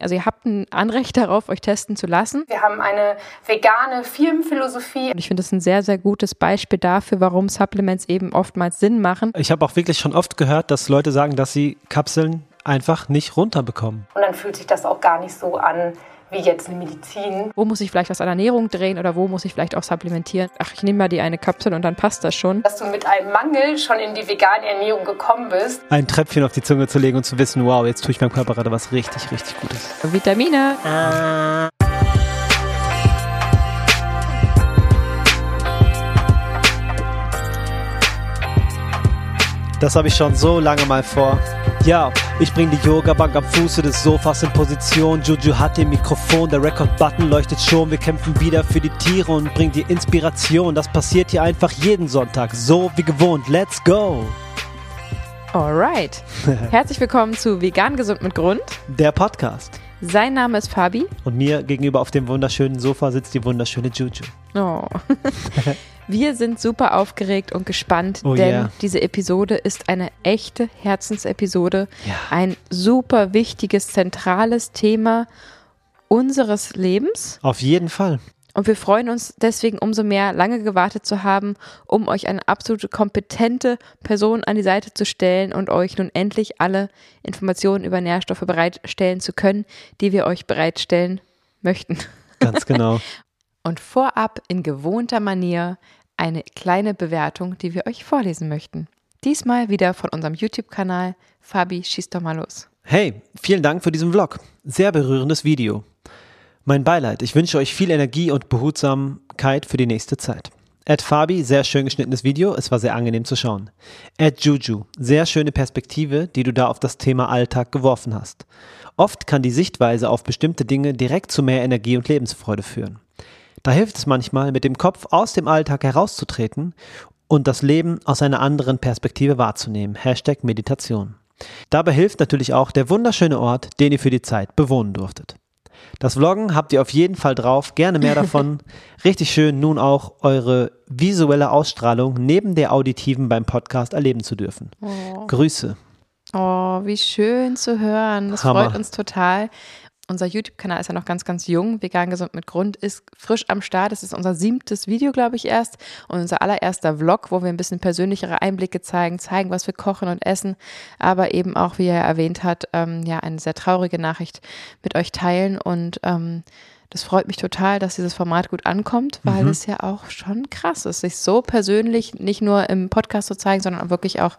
Also ihr habt ein Anrecht darauf, euch testen zu lassen. Wir haben eine vegane Firmenphilosophie. Und ich finde das ein sehr, sehr gutes Beispiel dafür, warum Supplements eben oftmals Sinn machen. Ich habe auch wirklich schon oft gehört, dass Leute sagen, dass sie Kapseln einfach nicht runterbekommen. Und dann fühlt sich das auch gar nicht so an, wie jetzt eine Medizin. Wo muss ich vielleicht was an Ernährung drehen oder wo muss ich vielleicht auch supplementieren? Ach, ich nehme mal die eine Kapsel und dann passt das schon. Dass du mit einem Mangel schon in die vegane Ernährung gekommen bist. Ein Tröpfchen auf die Zunge zu legen und zu wissen, wow, jetzt tue ich meinem Körper gerade was richtig, richtig Gutes. Vitamine. Das habe ich schon so lange mal vor. Ja, ich bring die Yoga-Bank am Fuße des Sofas in Position. Juju hat den Mikrofon, der Record-Button leuchtet schon. Wir kämpfen wieder für die Tiere und bringen dir Inspiration. Das passiert hier einfach jeden Sonntag, so wie gewohnt. Let's go! Alright. Herzlich willkommen zu Vegan Gesund mit Grund. Der Podcast. Sein Name ist Fabi. Und mir gegenüber auf dem wunderschönen Sofa sitzt die wunderschöne Juju. Oh. Wir sind super aufgeregt und gespannt, Oh denn yeah. diese Episode ist eine echte Herzensepisode. Ja. Ein super wichtiges, zentrales Thema unseres Lebens. Auf jeden Fall. Und wir freuen uns deswegen umso mehr, lange gewartet zu haben, um euch eine absolute kompetente Person an die Seite zu stellen und euch nun endlich alle Informationen über Nährstoffe bereitstellen zu können, die wir euch bereitstellen möchten. Ganz genau. Und vorab in gewohnter Manier eine kleine Bewertung, die wir euch vorlesen möchten. Diesmal wieder von unserem YouTube-Kanal. Fabi, schieß doch mal los. Hey, vielen Dank für diesen Vlog. Sehr berührendes Video. Mein Beileid. Ich wünsche euch viel Energie und Behutsamkeit für die nächste Zeit. Ed Fabi, sehr schön geschnittenes Video. Es war sehr angenehm zu schauen. Ed Juju, sehr schöne Perspektive, die du da auf das Thema Alltag geworfen hast. Oft kann die Sichtweise auf bestimmte Dinge direkt zu mehr Energie und Lebensfreude führen. Da hilft es manchmal, mit dem Kopf aus dem Alltag herauszutreten und das Leben aus einer anderen Perspektive wahrzunehmen. Hashtag Meditation. Dabei hilft natürlich auch der wunderschöne Ort, den ihr für die Zeit bewohnen durftet. Das Vloggen habt ihr auf jeden Fall drauf, gerne mehr davon. Richtig schön, nun auch eure visuelle Ausstrahlung neben der auditiven beim Podcast erleben zu dürfen. Grüße. Oh, wie schön zu hören. Das Hammer. freut uns total. Unser YouTube-Kanal ist ja noch ganz, ganz jung. Vegan gesund mit Grund ist frisch am Start. Das ist unser siebtes Video, glaube ich, erst. Und unser allererster Vlog, wo wir ein bisschen persönlichere Einblicke zeigen, zeigen, was wir kochen und essen. Aber eben auch, wie er erwähnt hat, ähm, ja, eine sehr traurige Nachricht mit euch teilen. Und ähm, das freut mich total, dass dieses Format gut ankommt, weil es ja auch schon krass ist, sich so persönlich nicht nur im Podcast zu zeigen, sondern auch wirklich auch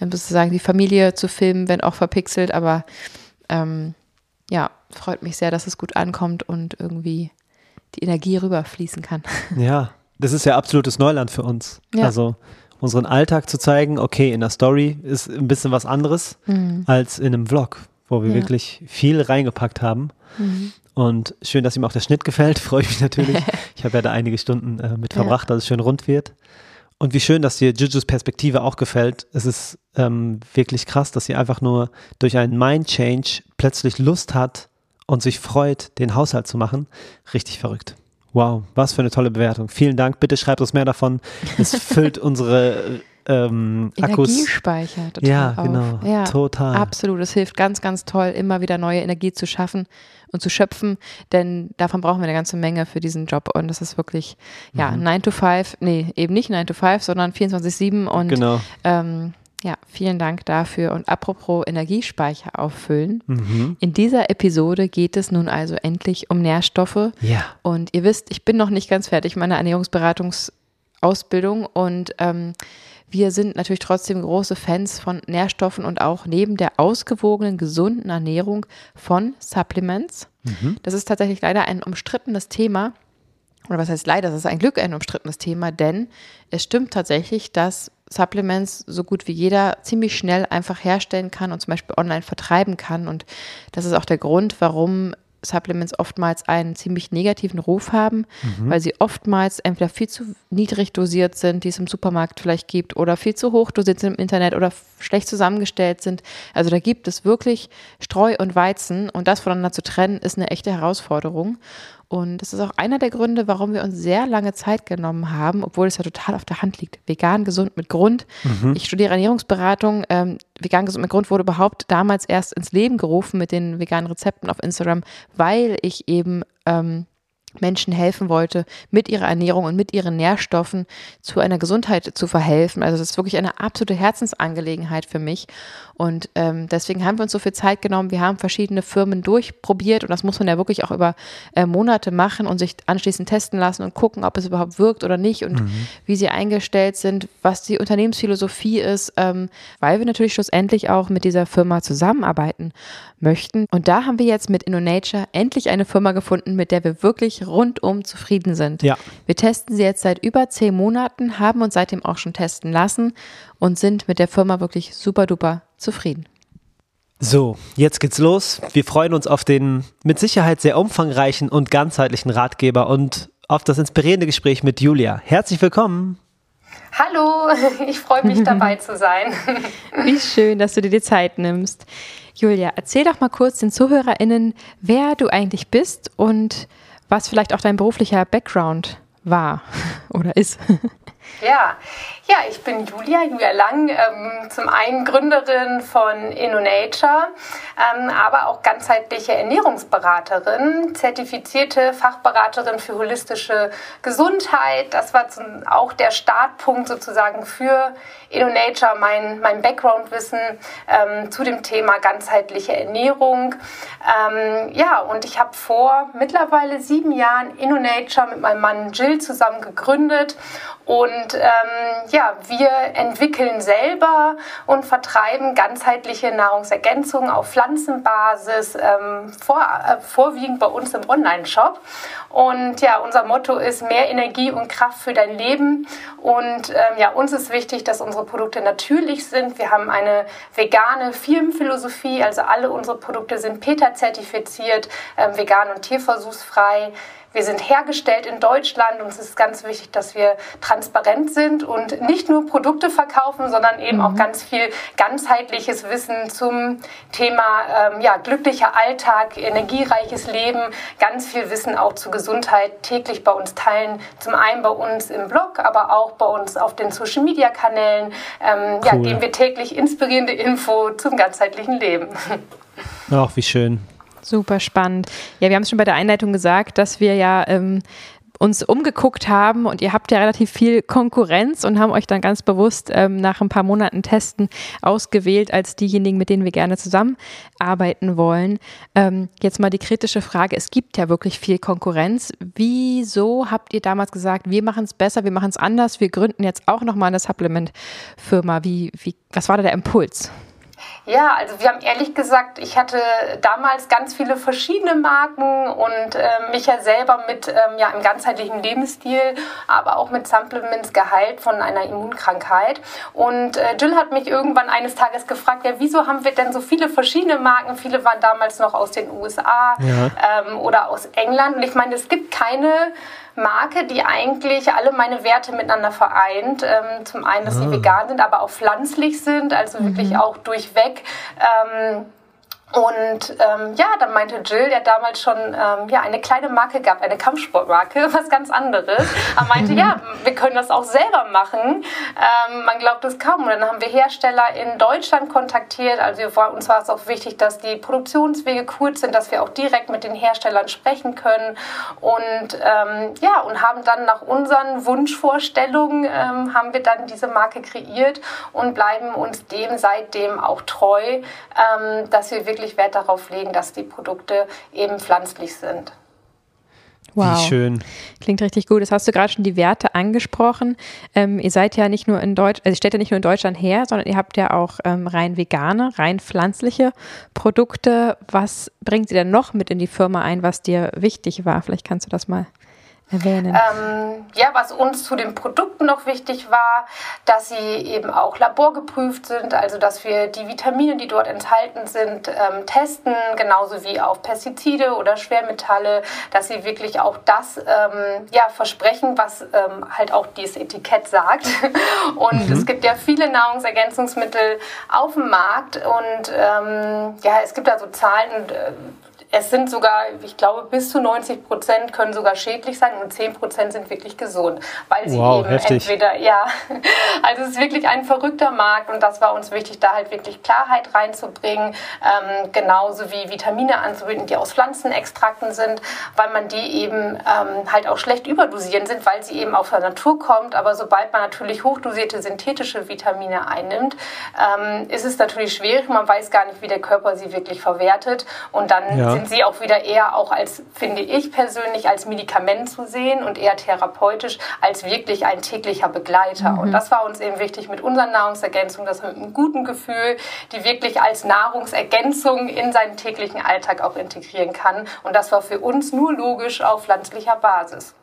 ähm, sozusagen die Familie zu filmen, wenn auch verpixelt. Aber ähm, ja, freut mich sehr, dass es gut ankommt und irgendwie die Energie rüberfließen kann. Ja, das ist ja absolutes Neuland für uns. Ja. Also unseren Alltag zu zeigen, okay, in der Story ist ein bisschen was anderes als in einem Vlog, wo wir Mhm. Ja. Mhm. wirklich viel reingepackt haben. Und schön, dass ihm auch der Schnitt gefällt, freue ich mich natürlich. ich habe ja da einige Stunden äh, mit Ja. verbracht, dass es schön rund wird. Und wie schön, dass dir Jujus Perspektive auch gefällt. Es ist ähm, wirklich krass, dass sie einfach nur durch einen Mind-Change plötzlich Lust hat und sich freut, den Haushalt zu machen. Richtig verrückt. Wow, was für eine tolle Bewertung. Vielen Dank. Bitte schreibt uns mehr davon. Es füllt unsere ähm, Akkus. Energiespeicher total Ja, auf. genau. Ja, Total. Absolut. Es hilft ganz, ganz toll, immer wieder neue Energie zu schaffen und zu schöpfen, denn davon brauchen wir eine ganze Menge für diesen Job. Und das ist wirklich, ja, Mhm. 9 to 5, nee, eben nicht 9 to 5, sondern 24-7 und Genau. ähm, ja, vielen Dank dafür. Und apropos Energiespeicher auffüllen. Mhm. In dieser Episode geht es nun also endlich um Nährstoffe. Ja. Und ihr wisst, ich bin noch nicht ganz fertig mit meiner Ernährungsberatungsausbildung und ähm, wir sind natürlich trotzdem große Fans von Nährstoffen und auch neben der ausgewogenen, gesunden Ernährung von Supplements. Das ist tatsächlich leider ein umstrittenes Thema. Oder was heißt leider, das ist ein Glück ein umstrittenes Thema, denn es stimmt tatsächlich, dass Supplements so gut wie jeder ziemlich schnell einfach herstellen kann und zum Beispiel online vertreiben kann. Und das ist auch der Grund, warum Supplements oftmals einen ziemlich negativen Ruf haben, weil sie oftmals entweder viel zu niedrig dosiert sind, die es im Supermarkt vielleicht gibt, oder viel zu hoch dosiert sind im Internet oder schlecht zusammengestellt sind. Also da gibt es wirklich Streu und Weizen und das voneinander zu trennen, ist eine echte Herausforderung. Und das ist auch einer der Gründe, warum wir uns sehr lange Zeit genommen haben, obwohl es ja total auf der Hand liegt. Vegan, gesund mit Grund. Mhm. Ich studiere Ernährungsberatung. Ähm, vegan, gesund mit Grund wurde überhaupt damals erst ins Leben gerufen mit den veganen Rezepten auf Instagram, weil ich eben ähm, Menschen helfen wollte, mit ihrer Ernährung und mit ihren Nährstoffen zu einer Gesundheit zu verhelfen. Also das ist wirklich eine absolute Herzensangelegenheit für mich. Und ähm, deswegen haben wir uns so viel Zeit genommen. Wir haben verschiedene Firmen durchprobiert und das muss man ja wirklich auch über äh, Monate machen und sich anschließend testen lassen und gucken, ob es überhaupt wirkt oder nicht und mhm. wie sie eingestellt sind, was die Unternehmensphilosophie ist, ähm, weil wir natürlich schlussendlich auch mit dieser Firma zusammenarbeiten möchten. Und da haben wir jetzt mit InnoNature endlich eine Firma gefunden, mit der wir wirklich rundum zufrieden sind. Ja. Wir testen sie jetzt seit über zehn Monaten, haben uns seitdem auch schon testen lassen und sind mit der Firma wirklich super duper zufrieden. So, jetzt geht's los. Wir freuen uns auf den mit Sicherheit sehr umfangreichen und ganzheitlichen Ratgeber und auf das inspirierende Gespräch mit Julia. Herzlich willkommen. Hallo, ich freue mich dabei zu sein. Wie schön, dass du dir die Zeit nimmst. Julia, erzähl doch mal kurz den ZuhörerInnen, wer du eigentlich bist und was vielleicht auch dein beruflicher Background war oder ist. Ja, ja, ich bin Julia, Julia Lang, ähm, zum einen Gründerin von InnoNature, ähm, aber auch ganzheitliche Ernährungsberaterin, zertifizierte Fachberaterin für holistische Gesundheit. Das war zum, auch der Startpunkt sozusagen für InnoNature, mein, mein Background-Wissen ähm, zu dem Thema ganzheitliche Ernährung. Ähm, ja, und ich habe vor mittlerweile sieben Jahren InnoNature mit meinem Mann Jill zusammen gegründet und ähm, ja, wir entwickeln selber und vertreiben ganzheitliche Nahrungsergänzungen auf Pflanzenbasis, ähm, vor, äh, vorwiegend bei uns im Online-Shop. Und ja, unser Motto ist mehr Energie und Kraft für dein Leben. Und ähm, ja, uns ist wichtig, dass unsere Produkte natürlich sind. Wir haben eine vegane Firmenphilosophie, also alle unsere Produkte sind PETA-zertifiziert, ähm, vegan und tierversuchsfrei. Wir sind hergestellt in Deutschland und es ist ganz wichtig, dass wir transparent sind und nicht nur Produkte verkaufen, sondern eben mhm. auch ganz viel ganzheitliches Wissen zum Thema ähm, ja, glücklicher Alltag, energiereiches Leben, ganz viel Wissen auch zur Gesundheit täglich bei uns teilen. Zum einen bei uns im Blog, aber auch bei uns auf den Social Media Kanälen. Ähm, cool. Ja, geben wir täglich inspirierende Info zum ganzheitlichen Leben. Ach, wie schön. Super spannend. Ja, wir haben es schon bei der Einleitung gesagt, dass wir ja ähm, uns umgeguckt haben und ihr habt ja relativ viel Konkurrenz und haben euch dann ganz bewusst ähm, nach ein paar Monaten Testen ausgewählt als diejenigen, mit denen wir gerne zusammenarbeiten wollen. Ähm, jetzt mal die kritische Frage, es gibt ja wirklich viel Konkurrenz. Wieso habt ihr damals gesagt, wir machen es besser, wir machen es anders, wir gründen jetzt auch nochmal eine Supplement-Firma? Wie, wie, was war da der Impuls? Ja, also wir haben ehrlich gesagt, ich hatte damals ganz viele verschiedene Marken und äh, mich ja selber mit ähm, ja, einem ganzheitlichen Lebensstil, aber auch mit Supplements geheilt von einer Immunkrankheit. Und äh, Jill hat mich irgendwann eines Tages gefragt, ja, wieso haben wir denn so viele verschiedene Marken? Viele waren damals noch aus den USA ja. ähm, oder aus England. Und ich meine, es gibt keine Marke, die eigentlich alle meine Werte miteinander vereint. Ähm, zum einen, dass sie ah. vegan sind, aber auch pflanzlich sind, also mhm. wirklich auch durchweg. Ähm, und ähm, ja, dann meinte Jill, der damals schon ähm, ja, eine kleine Marke gab, eine Kampfsportmarke, was ganz anderes. Er meinte, ja, wir können das auch selber machen. Ähm, man glaubt es kaum. Und dann haben wir Hersteller in Deutschland kontaktiert. Also uns war es auch wichtig, dass die Produktionswege kurz sind, dass wir auch direkt mit den Herstellern sprechen können. Und ähm, ja, und haben dann nach unseren Wunschvorstellungen ähm, haben wir dann diese Marke kreiert und bleiben uns dem seitdem auch treu, ähm, dass wir wirklich wirklich Wert darauf legen, dass die Produkte eben pflanzlich sind. Wow. Wie schön. Klingt richtig gut. Das hast du gerade schon die Werte angesprochen. Ähm, ihr seid ja nicht nur in Deutschland, also ihr stellt ja nicht nur in Deutschland her, sondern ihr habt ja auch ähm, rein vegane, rein pflanzliche Produkte. Was bringt ihr denn noch mit in die Firma ein, was dir wichtig war? Vielleicht kannst du das mal erwähnen? Ähm, ja, was uns zu den Produkten noch wichtig war, dass sie eben auch laborgeprüft sind, also dass wir die Vitamine, die dort enthalten sind, ähm, testen, genauso wie auf Pestizide oder Schwermetalle, dass sie wirklich auch das ähm, ja, versprechen, was ähm, halt auch dieses Etikett sagt. Und mhm. es gibt ja viele Nahrungsergänzungsmittel auf dem Markt und ähm, ja, es gibt da so Zahlen, äh, es sind sogar, ich glaube, bis zu 90 Prozent können sogar schädlich sein und 10 Prozent sind wirklich gesund, weil sie wow, eben heftig. entweder, ja, also es ist wirklich ein verrückter Markt und das war uns wichtig, da halt wirklich Klarheit reinzubringen, ähm, genauso wie Vitamine anzubieten, die aus Pflanzenextrakten sind, weil man die eben ähm, halt auch schlecht überdosieren sind, weil sie eben aus der Natur kommt, aber sobald man natürlich hochdosierte synthetische Vitamine einnimmt, ähm, ist es natürlich schwierig, man weiß gar nicht, wie der Körper sie wirklich verwertet und dann ja. sind sind sie auch wieder eher auch als, finde ich persönlich, als Medikament zu sehen und eher therapeutisch als wirklich ein täglicher Begleiter. Mhm. Und das war uns eben wichtig mit unseren Nahrungsergänzungen, dass man mit einem guten Gefühl die wirklich als Nahrungsergänzung in seinen täglichen Alltag auch integrieren kann. Und das war für uns nur logisch auf pflanzlicher Basis.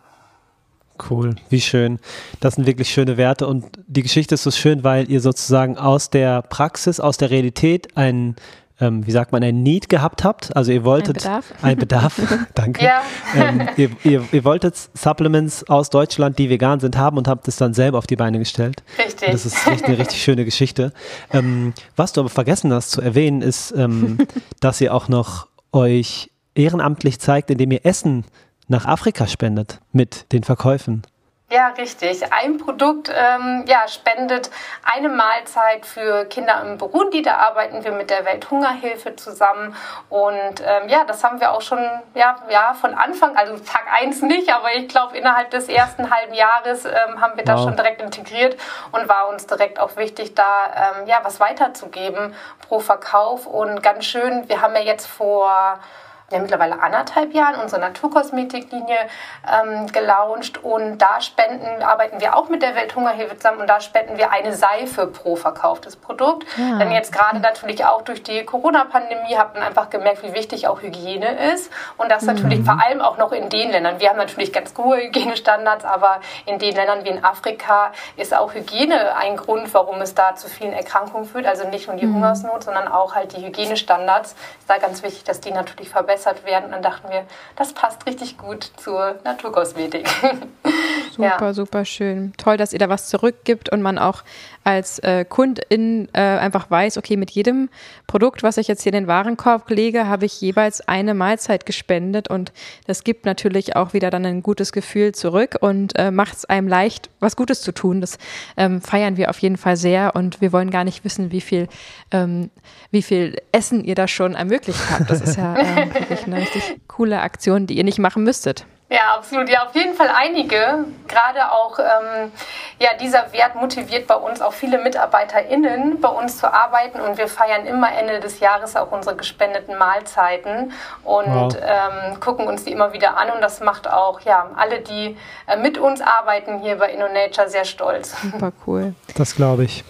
Cool, wie schön. Das sind wirklich schöne Werte und die Geschichte ist so schön, weil ihr sozusagen aus der Praxis, aus der Realität einen ähm, wie sagt man, ein Need gehabt habt. Also ihr wolltet ein Bedarf, Bedarf danke. Ja. Ähm, ihr, ihr, ihr, wolltet Supplements aus Deutschland, die vegan sind, haben und habt es dann selber auf die Beine gestellt. Richtig. Das ist echt eine richtig schöne Geschichte. Ähm, was du aber vergessen hast zu erwähnen, ist, ähm, dass ihr auch noch euch ehrenamtlich zeigt, indem ihr Essen nach Afrika spendet mit den Verkäufen. Ja, richtig. Ein Produkt ähm, ja, spendet eine Mahlzeit für Kinder im Burundi. Da arbeiten wir mit der Welthungerhilfe zusammen. Und ähm, ja, das haben wir auch schon ja, ja, von Anfang, also Tag 1 nicht, aber ich glaube, innerhalb des ersten halben Jahres ähm, haben wir wow. das schon direkt integriert und war uns direkt auch wichtig, da ähm, ja, was weiterzugeben pro Verkauf. Und ganz schön, wir haben ja jetzt vor ja mittlerweile anderthalb Jahren unsere Naturkosmetiklinie ähm, gelauncht und da spenden, arbeiten wir auch mit der Welthungerhilfe zusammen und da spenden wir eine Seife pro verkauftes Produkt. Ja. Denn jetzt gerade natürlich auch durch die Corona-Pandemie hat man einfach gemerkt, wie wichtig auch Hygiene ist und das mhm. natürlich vor allem auch noch in den Ländern. Wir haben natürlich ganz hohe Hygienestandards, aber in den Ländern wie in Afrika ist auch Hygiene ein Grund, warum es da zu vielen Erkrankungen führt. Also nicht nur die mhm. Hungersnot, sondern auch halt die Hygienestandards. Ist da ganz wichtig, dass die natürlich verbessert verbessert werden. Und dann dachten wir, das passt richtig gut zur Naturkosmetik. Super, ja. super schön. Toll, dass ihr da was zurückgibt und man auch als äh, Kundin äh, einfach weiß, okay, mit jedem Produkt, was ich jetzt hier in den Warenkorb lege, habe ich jeweils eine Mahlzeit gespendet und das gibt natürlich auch wieder dann ein gutes Gefühl zurück und äh, macht es einem leicht, was Gutes zu tun. Das ähm, feiern wir auf jeden Fall sehr und wir wollen gar nicht wissen, wie viel, ähm, wie viel Essen ihr da schon ermöglicht habt. Das ist ja ähm, wirklich eine richtig coole Aktion, die ihr nicht machen müsstet. Ja, absolut. Ja, auf jeden Fall einige. Gerade auch, ähm, ja, dieser Wert motiviert bei uns auch viele MitarbeiterInnen, bei uns zu arbeiten. Und wir feiern immer Ende des Jahres auch unsere gespendeten Mahlzeiten und wow. ähm, gucken uns die immer wieder an. Und das macht auch, ja, alle, die äh, mit uns arbeiten hier bei InnoNature sehr stolz. Super cool. Das glaube ich.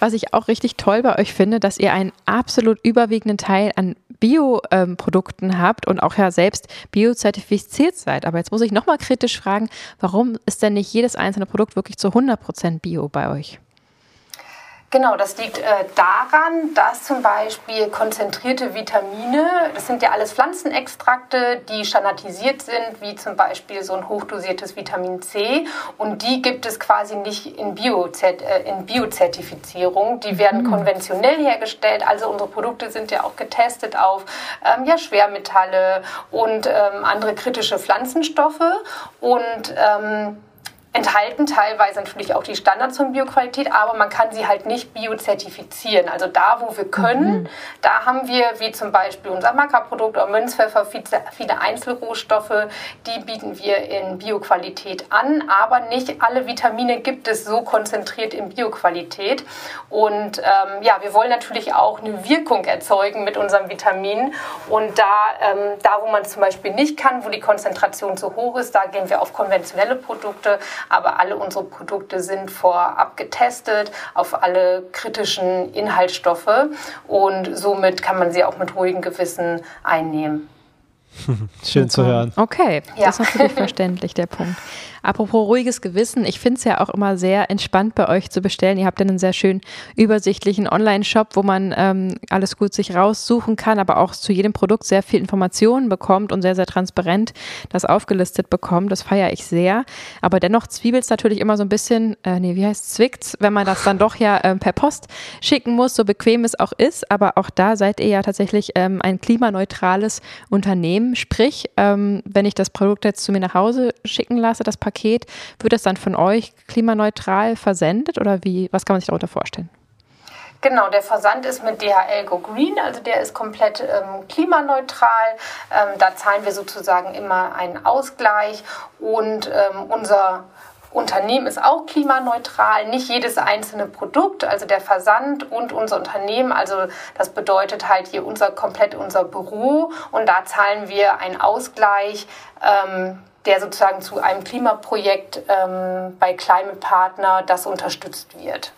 Was ich auch richtig toll bei euch finde, dass ihr einen absolut überwiegenden Teil an Bioprodukten ähm, habt und auch ja selbst biozertifiziert seid. Aber jetzt muss ich nochmal kritisch fragen, warum ist denn nicht jedes einzelne Produkt wirklich zu 100% Bio bei euch? Genau, das liegt äh, daran, dass zum Beispiel konzentrierte Vitamine, das sind ja alles Pflanzenextrakte, die standardisiert sind, wie zum Beispiel so ein hochdosiertes Vitamin C. Und die gibt es quasi nicht in, Bio, äh, Biozertifizierung. Die werden mhm. konventionell hergestellt. Also unsere Produkte sind ja auch getestet auf ähm, ja, Schwermetalle und ähm, andere kritische Pflanzenstoffe. Und ähm, enthalten teilweise natürlich auch die Standards von Bioqualität, aber man kann sie halt nicht biozertifizieren. Also da, wo wir können, mhm. da haben wir, wie zum Beispiel unser Mackerprodukt oder Münzpfeffer, viele Einzelrohstoffe, die bieten wir in Bioqualität an, aber nicht alle Vitamine gibt es so konzentriert in Bioqualität. Und ähm, ja, wir wollen natürlich auch eine Wirkung erzeugen mit unseren Vitaminen. Und da, ähm, da, wo man es zum Beispiel nicht kann, wo die Konzentration zu hoch ist, da gehen wir auf konventionelle Produkte aber alle unsere Produkte sind vorab getestet auf alle kritischen Inhaltsstoffe und somit kann man sie auch mit ruhigem Gewissen einnehmen. Schön Super. zu hören. Okay, ja. das ist natürlich verständlich, der Punkt. Apropos ruhiges Gewissen, ich finde es ja auch immer sehr entspannt bei euch zu bestellen. Ihr habt einen sehr schön übersichtlichen Online-Shop, wo man ähm, alles gut sich raussuchen kann, aber auch zu jedem Produkt sehr viel Informationen bekommt und sehr, sehr transparent das aufgelistet bekommt. Das feiere ich sehr. Aber dennoch zwiebelt es natürlich immer so ein bisschen, äh, nee, wie heißt zwickt, wenn man das dann doch ja äh, per Post schicken muss, so bequem es auch ist. Aber auch da seid ihr ja tatsächlich ähm, ein klimaneutrales Unternehmen. Sprich, ähm, wenn ich das Produkt jetzt zu mir nach Hause schicken lasse, das Paket Paket, wird das dann von euch klimaneutral versendet oder wie, was kann man sich darunter vorstellen? Genau, der Versand ist mit DHL Go Green, also der ist komplett ähm, klimaneutral. Ähm, da zahlen wir sozusagen immer einen Ausgleich und ähm, unser Unternehmen ist auch klimaneutral, nicht jedes einzelne Produkt, also der Versand und unser Unternehmen, also das bedeutet halt hier unser komplett unser Büro und da zahlen wir einen Ausgleich. Ähm, der sozusagen zu einem Klimaprojekt ähm, bei Climate Partner, das unterstützt wird.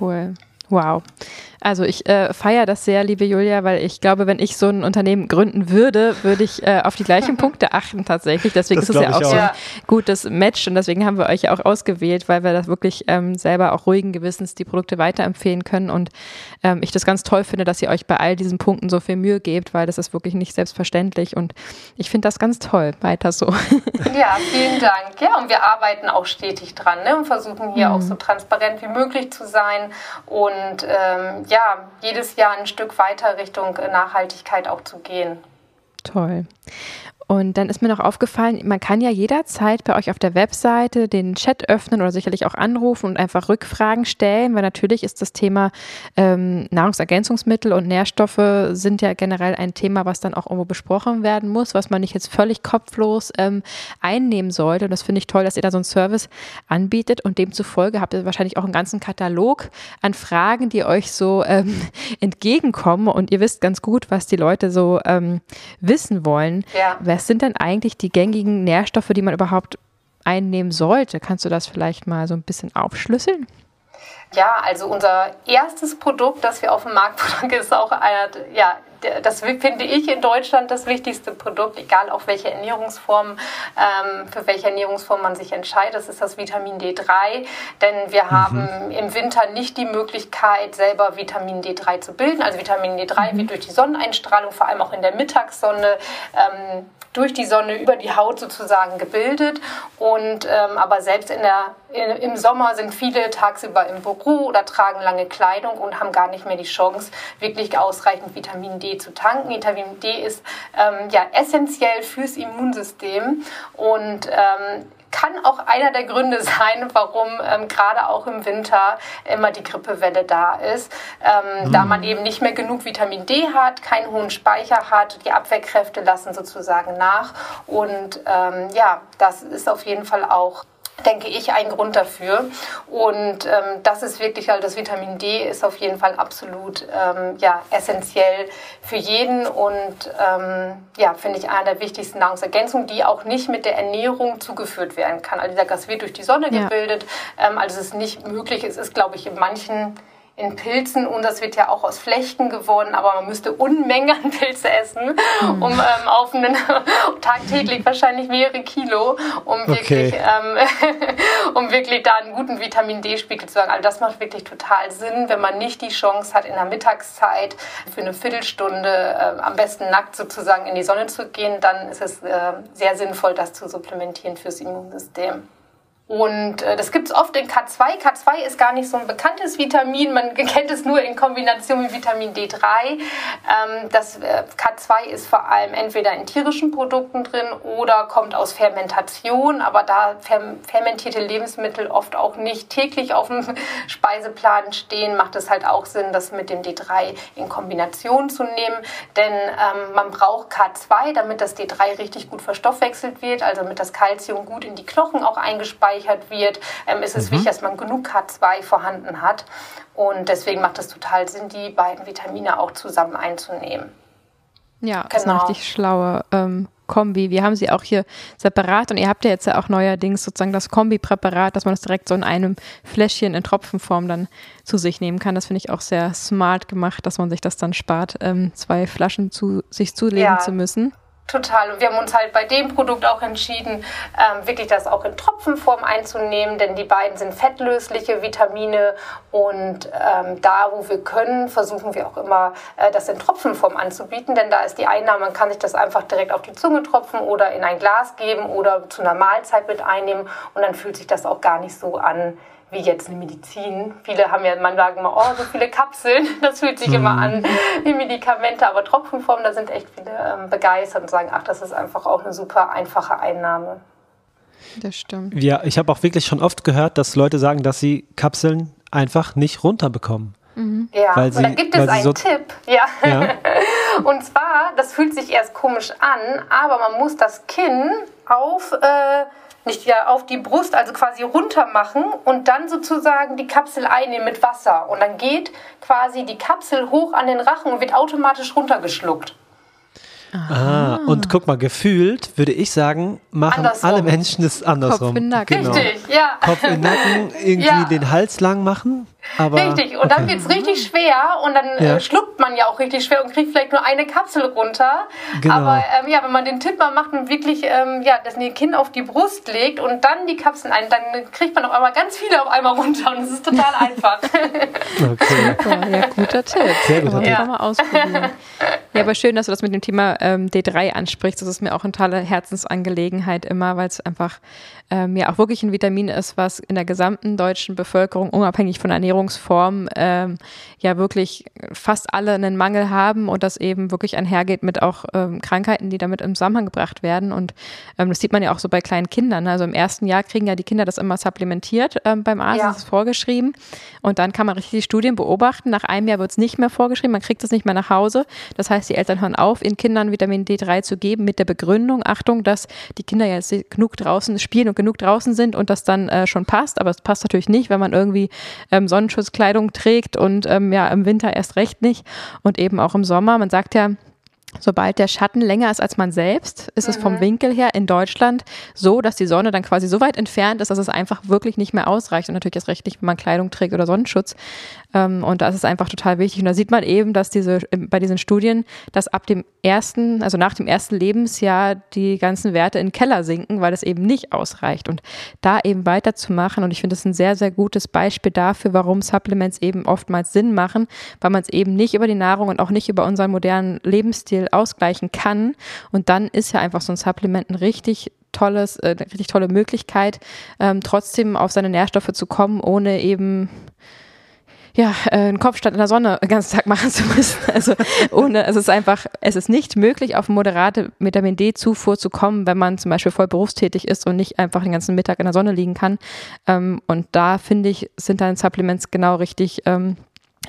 Cool. Wow. Also ich äh, feiere das sehr, liebe Julia, weil ich glaube, wenn ich so ein Unternehmen gründen würde, würde ich äh, auf die gleichen Punkte achten tatsächlich. Deswegen das ist es ja auch, auch, so ein gutes Match und deswegen haben wir euch ja auch ausgewählt, weil wir das wirklich ähm, selber auch ruhigen Gewissens die Produkte weiterempfehlen können und ähm, ich das ganz toll finde, dass ihr euch bei all diesen Punkten so viel Mühe gebt, weil das ist wirklich nicht selbstverständlich und ich finde das ganz toll. Weiter so. Ja, vielen Dank. Ja, und wir arbeiten auch stetig dran ne, und versuchen hier mhm. auch so transparent wie möglich zu sein und ähm, ja, jedes Jahr ein Stück weiter Richtung Nachhaltigkeit auch zu gehen. Toll. Und dann ist mir noch aufgefallen, man kann ja jederzeit bei euch auf der Webseite den Chat öffnen oder sicherlich auch anrufen und einfach Rückfragen stellen, weil natürlich ist das Thema ähm, Nahrungsergänzungsmittel und Nährstoffe sind ja generell ein Thema, was dann auch irgendwo besprochen werden muss, was man nicht jetzt völlig kopflos ähm, einnehmen sollte. Und das finde ich toll, dass ihr da so einen Service anbietet und demzufolge habt ihr wahrscheinlich auch einen ganzen Katalog an Fragen, die euch so ähm, entgegenkommen und ihr wisst ganz gut, was die Leute so ähm, wissen wollen. Ja was sind denn eigentlich die gängigen Nährstoffe, die man überhaupt einnehmen sollte? Kannst du das vielleicht mal so ein bisschen aufschlüsseln? Ja, also unser erstes Produkt, das wir auf dem Markt bringen, ist auch einer, ja, das finde ich in Deutschland das wichtigste Produkt, egal auf welche Ernährungsform, ähm, für welche Ernährungsform man sich entscheidet. Das ist das Vitamin D3, denn wir mhm. haben im Winter nicht die Möglichkeit, selber Vitamin D3 zu bilden. Also Vitamin D3 mhm. wird durch die Sonneneinstrahlung, vor allem auch in der Mittagssonne, ähm, durch die Sonne über die Haut sozusagen gebildet. Und ähm, aber selbst in der, im Sommer sind viele tagsüber im Büro oder tragen lange Kleidung und haben gar nicht mehr die Chance, wirklich ausreichend Vitamin D zu tanken. Vitamin D ist ähm, ja essentiell fürs Immunsystem und ähm, kann auch einer der Gründe sein, warum ähm, gerade auch im Winter immer die Grippewelle da ist, ähm, mhm. da man eben nicht mehr genug Vitamin D hat, keinen hohen Speicher hat, die Abwehrkräfte lassen sozusagen nach und ähm, ja, das ist auf jeden Fall auch denke ich, ein Grund dafür. Und ähm, das ist wirklich, also das Vitamin D ist auf jeden Fall absolut ähm, ja, essentiell für jeden und ähm, ja, finde ich eine der wichtigsten Nahrungsergänzungen, die auch nicht mit der Ernährung zugeführt werden kann. Also dieser Gas wird durch die Sonne ja. gebildet, ähm, also es ist nicht möglich. Es ist, glaube ich, in manchen in Pilzen und das wird ja auch aus Flechten gewonnen, aber man müsste Unmengen an Pilze essen, hm. um ähm, auf einen tagtäglich wahrscheinlich mehrere Kilo, um wirklich, okay. ähm, um wirklich da einen guten Vitamin D-Spiegel zu haben. Also das macht wirklich total Sinn, wenn man nicht die Chance hat, in der Mittagszeit für eine Viertelstunde äh, am besten nackt sozusagen in die Sonne zu gehen, dann ist es äh, sehr sinnvoll, das zu supplementieren fürs Immunsystem. Und äh, das gibt es oft in K2. K2 ist gar nicht so ein bekanntes Vitamin. Man kennt es nur in Kombination mit Vitamin D3. Ähm, das äh, K2 ist vor allem entweder in tierischen Produkten drin oder kommt aus Fermentation. Aber da fermentierte Lebensmittel oft auch nicht täglich auf dem Speiseplan stehen, macht es halt auch Sinn, das mit dem D3 in Kombination zu nehmen. Denn ähm, man braucht K2, damit das D3 richtig gut verstoffwechselt wird, also damit das Kalzium gut in die Knochen auch eingespeichert gespeichert wird, ähm, ist es mhm. wichtig, dass man genug K2 vorhanden hat. Und deswegen macht es total Sinn, die beiden Vitamine auch zusammen einzunehmen. Ja, genau. das ist eine genau. richtig schlaue ähm, Kombi. Wir haben sie auch hier separat und ihr habt ja jetzt ja auch neuerdings sozusagen das Kombi-Präparat, dass man das direkt so in einem Fläschchen in Tropfenform dann zu sich nehmen kann. Das finde ich auch sehr smart gemacht, dass man sich das dann spart, ähm, zwei Flaschen zu sich zulegen ja. zu müssen. Total. Und wir haben uns halt bei dem Produkt auch entschieden, ähm, wirklich das auch in Tropfenform einzunehmen, denn die beiden sind fettlösliche Vitamine. Und ähm, da, wo wir können, versuchen wir auch immer, äh, das in Tropfenform anzubieten, denn da ist die Einnahme, man kann sich das einfach direkt auf die Zunge tropfen oder in ein Glas geben oder zu einer Mahlzeit mit einnehmen. Und dann fühlt sich das auch gar nicht so an, wie jetzt eine Medizin. Viele haben ja, man sagt immer, oh, so viele Kapseln, das fühlt sich mhm. immer an wie Medikamente, aber Tropfenform, da sind echt viele ähm, begeistert und sagen, ach, das ist einfach auch eine super einfache Einnahme. Das stimmt. Ja, ich habe auch wirklich schon oft gehört, dass Leute sagen, dass sie Kapseln einfach nicht runterbekommen. Mhm. Ja, weil sie, und da gibt es einen so Tipp. Ja. ja. und zwar, das fühlt sich erst komisch an, aber man muss das Kinn auf äh, nicht wieder auf die Brust, also quasi runter machen und dann sozusagen die Kapsel einnehmen mit Wasser. Und dann geht quasi die Kapsel hoch an den Rachen und wird automatisch runtergeschluckt. Ah, und guck mal, gefühlt würde ich sagen, machen andersrum. alle Menschen das andersrum. Kopf in Nacken. Genau. Richtig, ja. Kopf in Nacken, irgendwie ja. den Hals lang machen. Aber, richtig, und dann wird es richtig schwer und dann äh, ja. schluckt man ja auch richtig schwer und kriegt vielleicht nur eine Kapsel runter. Genau. Aber ähm, ja, wenn man den Tipp mal macht und wirklich ähm, ja, das Kind auf die Brust legt und dann die Kapseln ein, dann kriegt man auf einmal ganz viele auf einmal runter und es ist total einfach. okay. Ja, guter Tipp. Sehr guter Tipp. Ja. Mal ausprobieren. Ja, aber schön, dass du das mit dem Thema ähm, D3 ansprichst. Das ist mir auch eine tolle Herzensangelegenheit immer, weil es einfach ähm, ja auch wirklich ein Vitamin ist, was in der gesamten deutschen Bevölkerung, unabhängig von Ernährungsform, ähm, ja wirklich fast alle einen Mangel haben und das eben wirklich einhergeht mit auch ähm, Krankheiten, die damit im Zusammenhang gebracht werden. Und ähm, das sieht man ja auch so bei kleinen Kindern. Also im ersten Jahr kriegen ja die Kinder das immer supplementiert ähm, beim Arzt, ja. das ist vorgeschrieben. Und dann kann man richtig die Studien beobachten. Nach einem Jahr wird es nicht mehr vorgeschrieben, man kriegt es nicht mehr nach Hause. Das heißt, die Eltern hören auf, ihren Kindern Vitamin D3 zu geben mit der Begründung, Achtung, dass die Kinder jetzt genug draußen spielen und genug draußen sind und das dann äh, schon passt. Aber es passt natürlich nicht, wenn man irgendwie ähm, Sonnenschutzkleidung trägt und ähm, ja im Winter erst recht nicht und eben auch im Sommer. Man sagt ja, Sobald der Schatten länger ist als man selbst, ist mhm. es vom mhm. Winkel her in Deutschland so, dass die Sonne dann quasi so weit entfernt ist, dass es einfach wirklich nicht mehr ausreicht. Und natürlich ist recht nicht, wenn man Kleidung trägt oder Sonnenschutz. Ähm, und das ist einfach total wichtig. Und da sieht man eben, dass diese, bei diesen Studien, dass ab dem ersten, also nach dem ersten Lebensjahr die ganzen Werte in den Keller sinken, weil es eben nicht ausreicht. Und da eben weiterzumachen. Und ich finde das ein sehr, sehr gutes Beispiel dafür, warum Supplements eben oftmals Sinn machen, weil man es eben nicht über die Nahrung und auch nicht über unseren modernen Lebensstil ausgleichen kann. Und dann ist ja einfach so ein Supplement ein richtig tolles, äh, richtig tolle Möglichkeit, ähm, trotzdem auf seine Nährstoffe zu kommen, ohne eben ja, äh, einen Kopfstand in der Sonne den ganzen Tag machen zu müssen. Also ohne, es ist einfach, es ist nicht möglich, auf moderate Vitamin D-Zufuhr zu kommen, wenn man zum Beispiel voll berufstätig ist und nicht einfach den ganzen Mittag in der Sonne liegen kann. Ähm, und da finde ich, sind dann Supplements genau richtig ähm,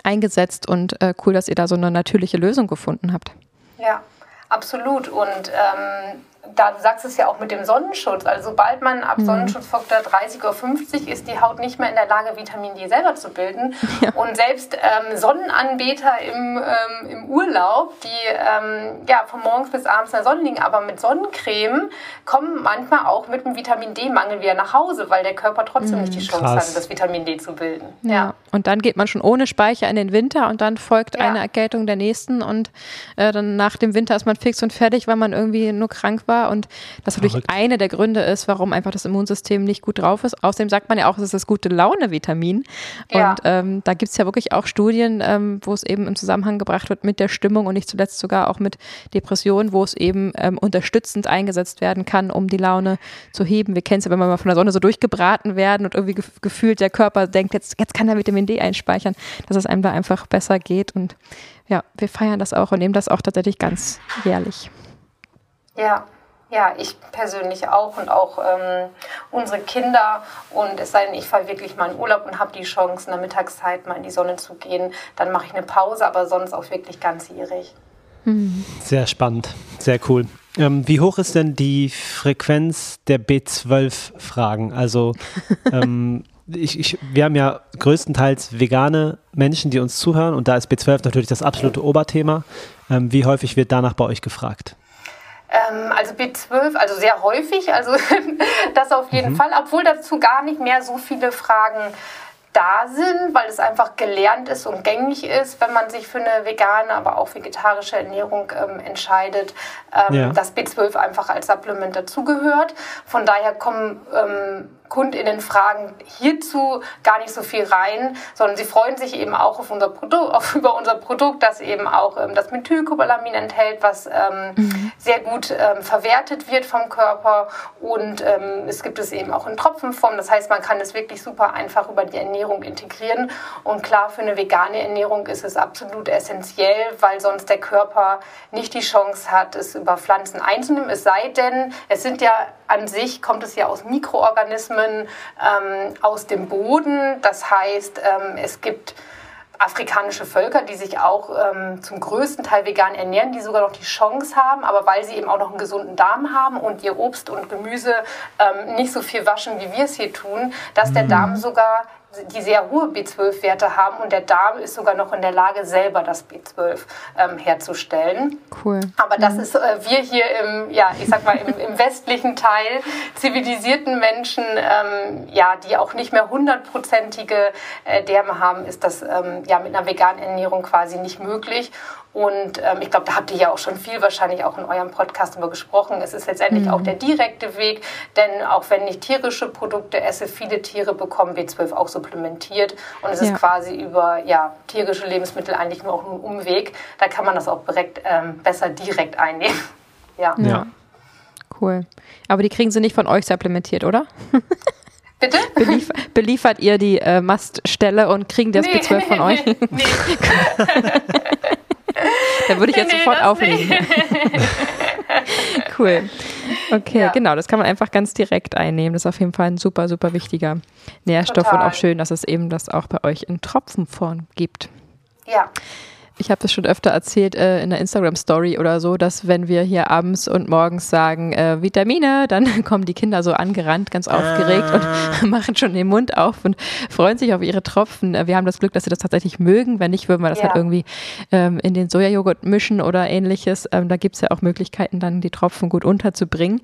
eingesetzt und äh, cool, dass ihr da so eine natürliche Lösung gefunden habt. Ja, absolut. Und ähm, da du sagst es ja auch mit dem Sonnenschutz. Also sobald man ab mhm. Sonnenschutzfaktor 30 oder 50 ist die Haut nicht mehr in der Lage, Vitamin D selber zu bilden. Ja. Und selbst ähm, Sonnenanbeter im, ähm, im Urlaub, die ähm, ja von morgens bis abends in der Sonne liegen, aber mit Sonnencreme kommen manchmal auch mit einem Vitamin D-Mangel wieder nach Hause, weil der Körper trotzdem mhm, nicht die Chance krass. hat, das Vitamin D zu bilden. Ja. ja. Und dann geht man schon ohne Speicher in den Winter und dann folgt ja. eine Erkältung der nächsten und äh, dann nach dem Winter ist man fix und fertig, weil man irgendwie nur krank war und das natürlich Verrückt. eine der Gründe ist, warum einfach das Immunsystem nicht gut drauf ist. Außerdem sagt man ja auch, es ist das gute Laune-Vitamin. Ja. Und ähm, da gibt es ja wirklich auch Studien, ähm, wo es eben im Zusammenhang gebracht wird mit der Stimmung und nicht zuletzt sogar auch mit Depressionen, wo es eben ähm, unterstützend eingesetzt werden kann, um die Laune zu heben. Wir kennen es ja, wenn wir mal von der Sonne so durchgebraten werden und irgendwie gefühlt der Körper denkt, jetzt, jetzt kann er Vitamin D einspeichern, dass es einem da einfach besser geht. Und ja, wir feiern das auch und nehmen das auch tatsächlich ganz jährlich. Ja, ja, ich persönlich auch und auch ähm, unsere Kinder. Und es sei denn, ich fahre wirklich mal in Urlaub und habe die Chance, in der Mittagszeit mal in die Sonne zu gehen, dann mache ich eine Pause, aber sonst auch wirklich ganzjährig. Mhm. Sehr spannend, sehr cool. Ähm, wie hoch ist denn die Frequenz der B12-Fragen? Also ähm, ich, ich, wir haben ja größtenteils vegane Menschen, die uns zuhören und da ist B12 natürlich das absolute Oberthema. Ähm, wie häufig wird danach bei euch gefragt? Ähm, also B12, also sehr häufig, also das auf jeden mhm. Fall, obwohl dazu gar nicht mehr so viele Fragen da sind, weil es einfach gelernt ist und gängig ist, wenn man sich für eine vegane, aber auch vegetarische Ernährung ähm, entscheidet, ähm, ja. dass B12 einfach als Supplement dazugehört. Von daher kommen ähm, KundInnen fragen hierzu gar nicht so viel rein, sondern sie freuen sich eben auch auf unser Produkt, auf, über unser Produkt, das eben auch ähm, das Methylcobalamin enthält, was ähm, mhm. sehr gut ähm, verwertet wird vom Körper und ähm, es gibt es eben auch in Tropfenform. Das heißt, man kann es wirklich super einfach über die Ernährung integrieren und klar, für eine vegane Ernährung ist es absolut essentiell, weil sonst der Körper nicht die Chance hat, es über Pflanzen einzunehmen, es sei denn, es sind ja an sich, kommt es ja aus Mikroorganismen, Organismen ähm, aus dem Boden. Das heißt, ähm, es gibt afrikanische Völker, die sich auch ähm, zum größten Teil vegan ernähren, die sogar noch die Chance haben, aber weil sie eben auch noch einen gesunden Darm haben und ihr Obst und Gemüse ähm, nicht so viel waschen, wie wir es hier tun, dass der mhm. Darm sogar die sehr hohe B12-Werte haben und der Darm ist sogar noch in der Lage, selber das B12 ähm, herzustellen. Cool. Aber das mhm. ist äh, wir hier im, ja, ich sag mal, im, im westlichen Teil zivilisierten Menschen, ähm, ja, die auch nicht mehr hundertprozentige äh, Därme haben, ist das ähm, ja mit einer veganen Ernährung quasi nicht möglich. Und ähm, ich glaube, da habt ihr ja auch schon viel wahrscheinlich auch in eurem Podcast darüber gesprochen. Es ist letztendlich mhm. auch der direkte Weg, denn auch wenn ich tierische Produkte esse, viele Tiere bekommen B12 auch supplementiert. Und es ja. ist quasi über ja, tierische Lebensmittel eigentlich nur auch ein Umweg. Da kann man das auch direkt, ähm, besser direkt einnehmen. ja. ja. Cool. Aber die kriegen sie nicht von euch supplementiert, oder? Bitte? Belief beliefert ihr die äh, Maststelle und kriegen das nee, B12 von euch? Nee. Dann würde ich jetzt nee, sofort auflegen. cool. Okay, ja. genau, das kann man einfach ganz direkt einnehmen. Das ist auf jeden Fall ein super, super wichtiger Nährstoff Total. und auch schön, dass es eben das auch bei euch in Tropfenform gibt. Ja ich habe das schon öfter erzählt äh, in der Instagram-Story oder so, dass wenn wir hier abends und morgens sagen äh, Vitamine, dann kommen die Kinder so angerannt, ganz aufgeregt ah. und machen schon den Mund auf und freuen sich auf ihre Tropfen. Äh, wir haben das Glück, dass sie das tatsächlich mögen. Wenn nicht, würden wir das halt ja. halt irgendwie ähm, in den Sojajoghurt mischen oder ähnliches. Ähm, da gibt es ja auch Möglichkeiten, dann die Tropfen gut unterzubringen.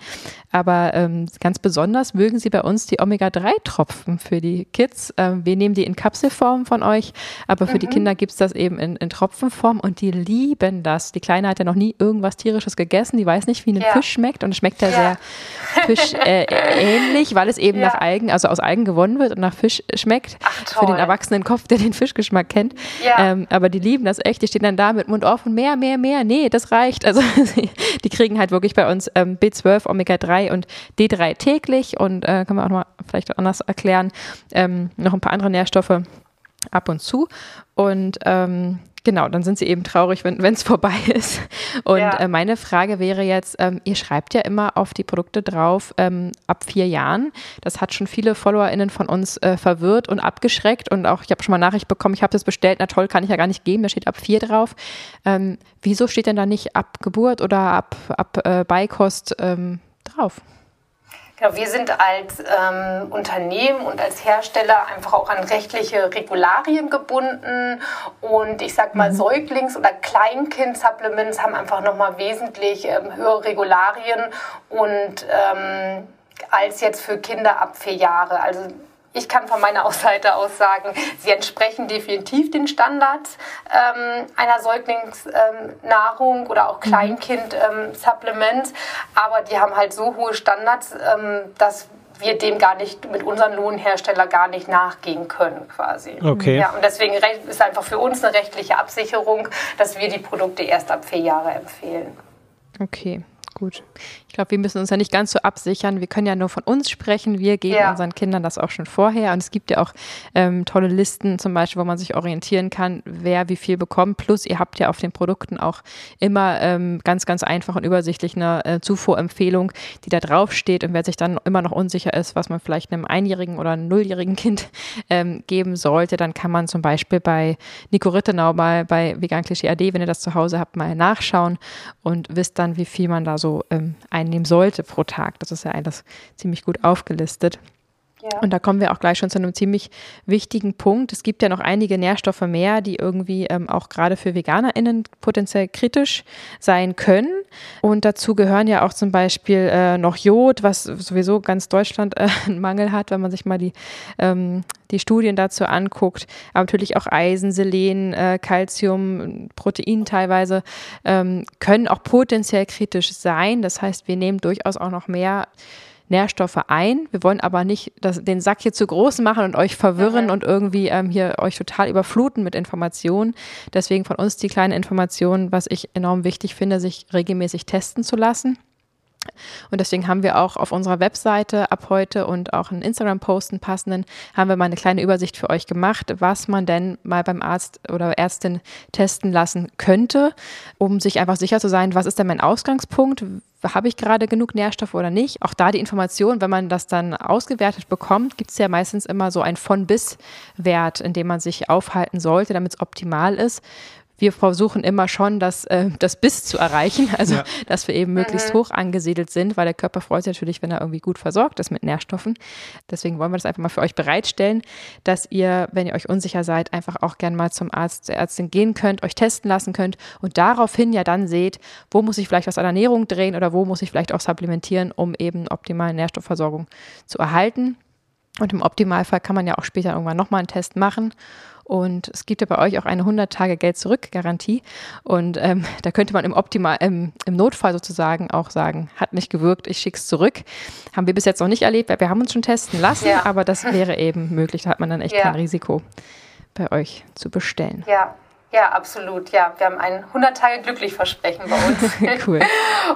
Aber ähm, ganz besonders mögen sie bei uns die Omega-3-Tropfen für die Kids. Ähm, wir nehmen die in Kapselform von euch, aber für mhm. die Kinder gibt es das eben in, in Tropfen Tropfenform und die lieben das. Die Kleine hat ja noch nie irgendwas tierisches gegessen. Die weiß nicht, wie ein ja. Fisch schmeckt und es schmeckt ja, sehr fischähnlich, äh, weil es eben nach Algen, also aus Algen gewonnen wird und nach Fisch schmeckt. Ach, für den erwachsenen Kopf, der den Fischgeschmack kennt. Ähm, aber die lieben das echt. Die stehen dann da mit Mund offen, mehr, mehr, mehr. Nee, das reicht. Also die kriegen halt wirklich bei uns ähm, B12, Omega-3 und D3 täglich und äh, können wir auch noch mal vielleicht anders erklären. Ähm, noch ein paar andere Nährstoffe ab und zu. Und ähm, Genau, dann sind sie eben traurig, wenn es vorbei ist. Und ja. äh, meine Frage wäre jetzt, ähm, ihr schreibt ja immer auf die Produkte drauf ähm, ab vier Jahren. Das hat schon viele FollowerInnen von uns äh, verwirrt und abgeschreckt. Und auch, ich habe schon mal Nachricht bekommen, ich habe das bestellt, na toll, kann ich ja gar nicht geben, da steht ab vier drauf. Ähm, wieso steht denn da nicht ab Geburt oder ab, ab äh, Beikost ähm, drauf? Genau, wir sind als ähm, Unternehmen und als Hersteller einfach auch an rechtliche Regularien gebunden. Und ich sag mal, mhm. Säuglings- oder Kleinkind-Supplements haben einfach nochmal wesentlich ähm, höhere Regularien und ähm, als jetzt für Kinder ab vier Jahre. Also ich kann von meiner Seite aus sagen, sie entsprechen definitiv den Standards ähm, einer Säuglingsnahrung ähm, oder auch mhm. Kleinkind-Supplements, ähm, aber die haben halt so hohe Standards, ähm, dass wir dem gar nicht mit unseren Lohnhersteller gar nicht nachgehen können quasi. Okay. Ja, und deswegen ist einfach für uns eine rechtliche Absicherung, dass wir die Produkte erst ab vier Jahre empfehlen. Okay, gut glaube, wir müssen uns ja nicht ganz so absichern. Wir können ja nur von uns sprechen. Wir geben ja. unseren Kindern das auch schon vorher. Und es gibt ja auch ähm, tolle Listen zum Beispiel, wo man sich orientieren kann, wer wie viel bekommt. Plus, ihr habt ja auf den Produkten auch immer ähm, ganz, ganz einfach und übersichtlich eine äh, Zufuhrempfehlung, die da draufsteht. Und wer sich dann immer noch unsicher ist, was man vielleicht einem einjährigen oder einem nulljährigen Kind ähm, geben sollte, dann kann man zum Beispiel bei Nico Rittenau mal bei Vegan Klischee AD, wenn ihr das zu Hause habt, mal nachschauen und wisst dann, wie viel man da so ähm, ein einnehmen sollte pro Tag. Das ist ja alles ziemlich gut aufgelistet. Und da kommen wir auch gleich schon zu einem ziemlich wichtigen Punkt. Es gibt ja noch einige Nährstoffe mehr, die irgendwie ähm, auch gerade für VeganerInnen potenziell kritisch sein können. Und dazu gehören ja auch zum Beispiel äh, noch Jod, was sowieso ganz Deutschland äh, einen Mangel hat, wenn man sich mal die, ähm, die Studien dazu anguckt. Aber natürlich auch Eisen, Selen, äh, Calcium, Protein teilweise ähm, können auch potenziell kritisch sein. Das heißt, wir nehmen durchaus auch noch mehr Nährstoffe ein. Wir wollen aber nicht das, den Sack hier zu groß machen und euch verwirren mhm. und irgendwie ähm, hier euch total überfluten mit Informationen. Deswegen von uns die kleine Information, was ich enorm wichtig finde, sich regelmäßig testen zu lassen. Und deswegen haben wir auch auf unserer Webseite ab heute und auch einen Instagram-Posten passenden, haben wir mal eine kleine Übersicht für euch gemacht, was man denn mal beim Arzt oder Ärztin testen lassen könnte, um sich einfach sicher zu sein, was ist denn mein Ausgangspunkt? Habe ich gerade genug Nährstoffe oder nicht? Auch da die Information, wenn man das dann ausgewertet bekommt, gibt es ja meistens immer so einen von-bis-Wert, in dem man sich aufhalten sollte, damit es optimal ist wir versuchen immer schon, das, äh, das Bis zu erreichen, also ja. dass wir eben möglichst mhm. hoch angesiedelt sind, weil der Körper freut sich natürlich, wenn er irgendwie gut versorgt ist mit Nährstoffen. Deswegen wollen wir das einfach mal für euch bereitstellen, dass ihr, wenn ihr euch unsicher seid, einfach auch gerne mal zum Arzt, zur Ärztin gehen könnt, euch testen lassen könnt und daraufhin ja dann seht, wo muss ich vielleicht was an Ernährung drehen oder wo muss ich vielleicht auch supplementieren, um eben optimale Nährstoffversorgung zu erhalten. Und im Optimalfall kann man ja auch später irgendwann nochmal einen Test machen und es gibt ja bei euch auch eine 100 Tage Geld zurück Garantie. Und ähm, da könnte man im Optimal, im, im Notfall sozusagen auch sagen, hat nicht gewirkt, ich schicke es zurück. Haben wir bis jetzt noch nicht erlebt, weil wir haben uns schon testen lassen, ja. aber das wäre eben möglich. Da hat man dann echt ja. kein Risiko bei euch zu bestellen. Ja, ja, absolut. Ja, wir haben ein 100 Tage glücklich Versprechen bei uns. cool.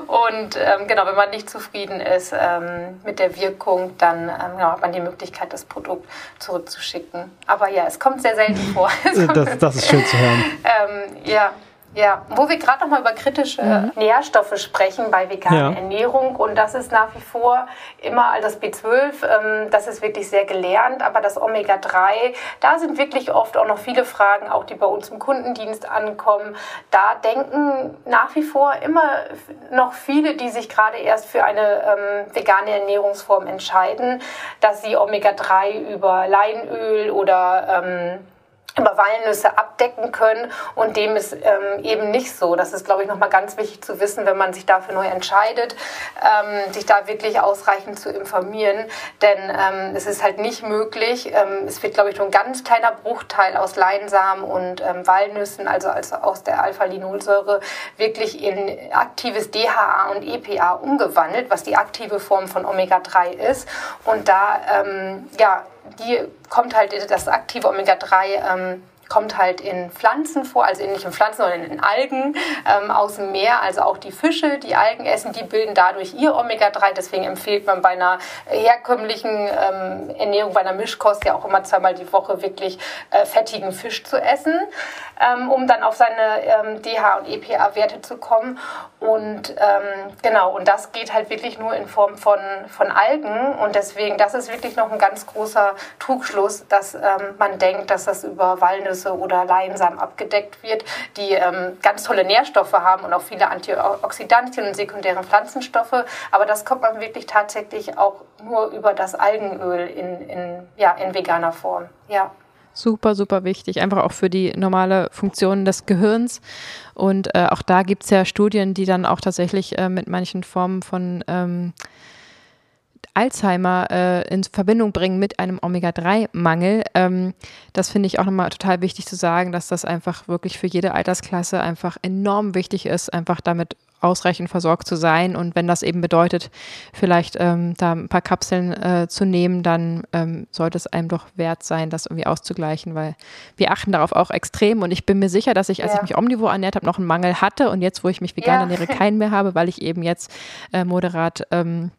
Und ähm, genau, wenn man nicht zufrieden ist ähm, mit der Wirkung, dann ähm, genau, hat man die Möglichkeit, das Produkt zurückzuschicken. Aber ja, es kommt sehr selten vor. das, das ist schön zu hören. Ähm, ja, ja, wo wir gerade noch mal über kritische mhm. Nährstoffe sprechen bei veganer ja. Ernährung und das ist nach wie vor immer das B12, ähm, das ist wirklich sehr gelernt, aber das Omega-3, da sind wirklich oft auch noch viele Fragen, auch die bei uns im Kundendienst ankommen. Da denken nach wie vor immer noch viele, die sich gerade erst für eine ähm, vegane Ernährungsform entscheiden, dass sie Omega-3 über Leinöl oder ähm, über Walnüsse abdecken können und dem ist ähm, eben nicht so. Das ist, glaube ich, nochmal ganz wichtig zu wissen, wenn man sich dafür neu entscheidet, ähm, sich da wirklich ausreichend zu informieren, denn ähm, es ist halt nicht möglich. Ähm, es wird, glaube ich, nur ein ganz kleiner Bruchteil aus Leinsamen und ähm, Walnüssen, also, also aus der Alpha-Linolsäure, wirklich in aktives DHA und EPA umgewandelt, was die aktive Form von Omega-3 ist. Und da, ähm, ja, die kommt halt, das aktive Omega-3 ähm, kommt halt in Pflanzen vor, also nicht in Pflanzen, sondern in Algen ähm, aus dem Meer. Also auch die Fische, die Algen essen, die bilden dadurch ihr Omega-3. Deswegen empfiehlt man bei einer herkömmlichen ähm, Ernährung, bei einer Mischkost ja auch immer zweimal die Woche wirklich äh, fettigen Fisch zu essen, ähm, um dann auf seine ähm, DH- und EPA-Werte zu kommen. Und ähm, genau, und das geht halt wirklich nur in Form von, von Algen. Und deswegen, das ist wirklich noch ein ganz großer Trugschluss, dass ähm, man denkt, dass das über Walnüsse Walnüsse oder Leinsamen abgedeckt wird, die ähm, ganz tolle Nährstoffe haben und auch viele Antioxidantien und sekundäre Pflanzenstoffe. Aber das kommt man wirklich tatsächlich auch nur über das Algenöl in, in, ja, in veganer Form. Ja. Super, super wichtig, einfach auch für die normale Funktion des Gehirns. Und äh, auch da gibt es ja Studien, die dann auch tatsächlich äh, mit manchen Formen von ähm, Alzheimer äh, in Verbindung bringen mit einem Omega-3-Mangel. Ähm, das finde ich auch nochmal total wichtig zu sagen, dass das einfach wirklich für jede Altersklasse einfach enorm wichtig ist, einfach damit ausreichend versorgt zu sein. Und wenn das eben bedeutet, vielleicht ähm, da ein paar Kapseln äh, zu nehmen, dann ähm, sollte es einem doch wert sein, das irgendwie auszugleichen, weil wir achten darauf auch extrem. Und ich bin mir sicher, dass ich, als ja. ich mich omnivor ernährt habe, noch einen Mangel hatte und jetzt, wo ich mich vegan ja. ernähre, keinen mehr habe, weil ich eben jetzt äh, moderat ähm,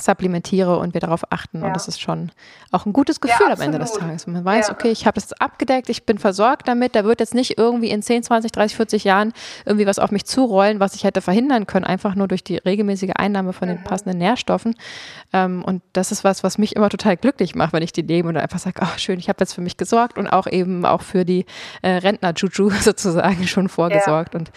supplementiere und wir darauf achten. Ja. Und das ist schon auch ein gutes Gefühl ja, am Ende des Tages. man weiß, ja. okay, ich habe das abgedeckt, ich bin versorgt damit, da wird jetzt nicht irgendwie in 10, 20, 30, 40 Jahren irgendwie was auf mich zurollen, was ich hätte verhindern können, einfach nur durch die regelmäßige Einnahme von mhm. den passenden Nährstoffen. Ähm, und das ist was, was mich immer total glücklich macht, wenn ich die nehme und einfach sage, ach schön, ich habe jetzt für mich gesorgt und auch eben auch für die äh, Rentner-Juju sozusagen schon vorgesorgt. Und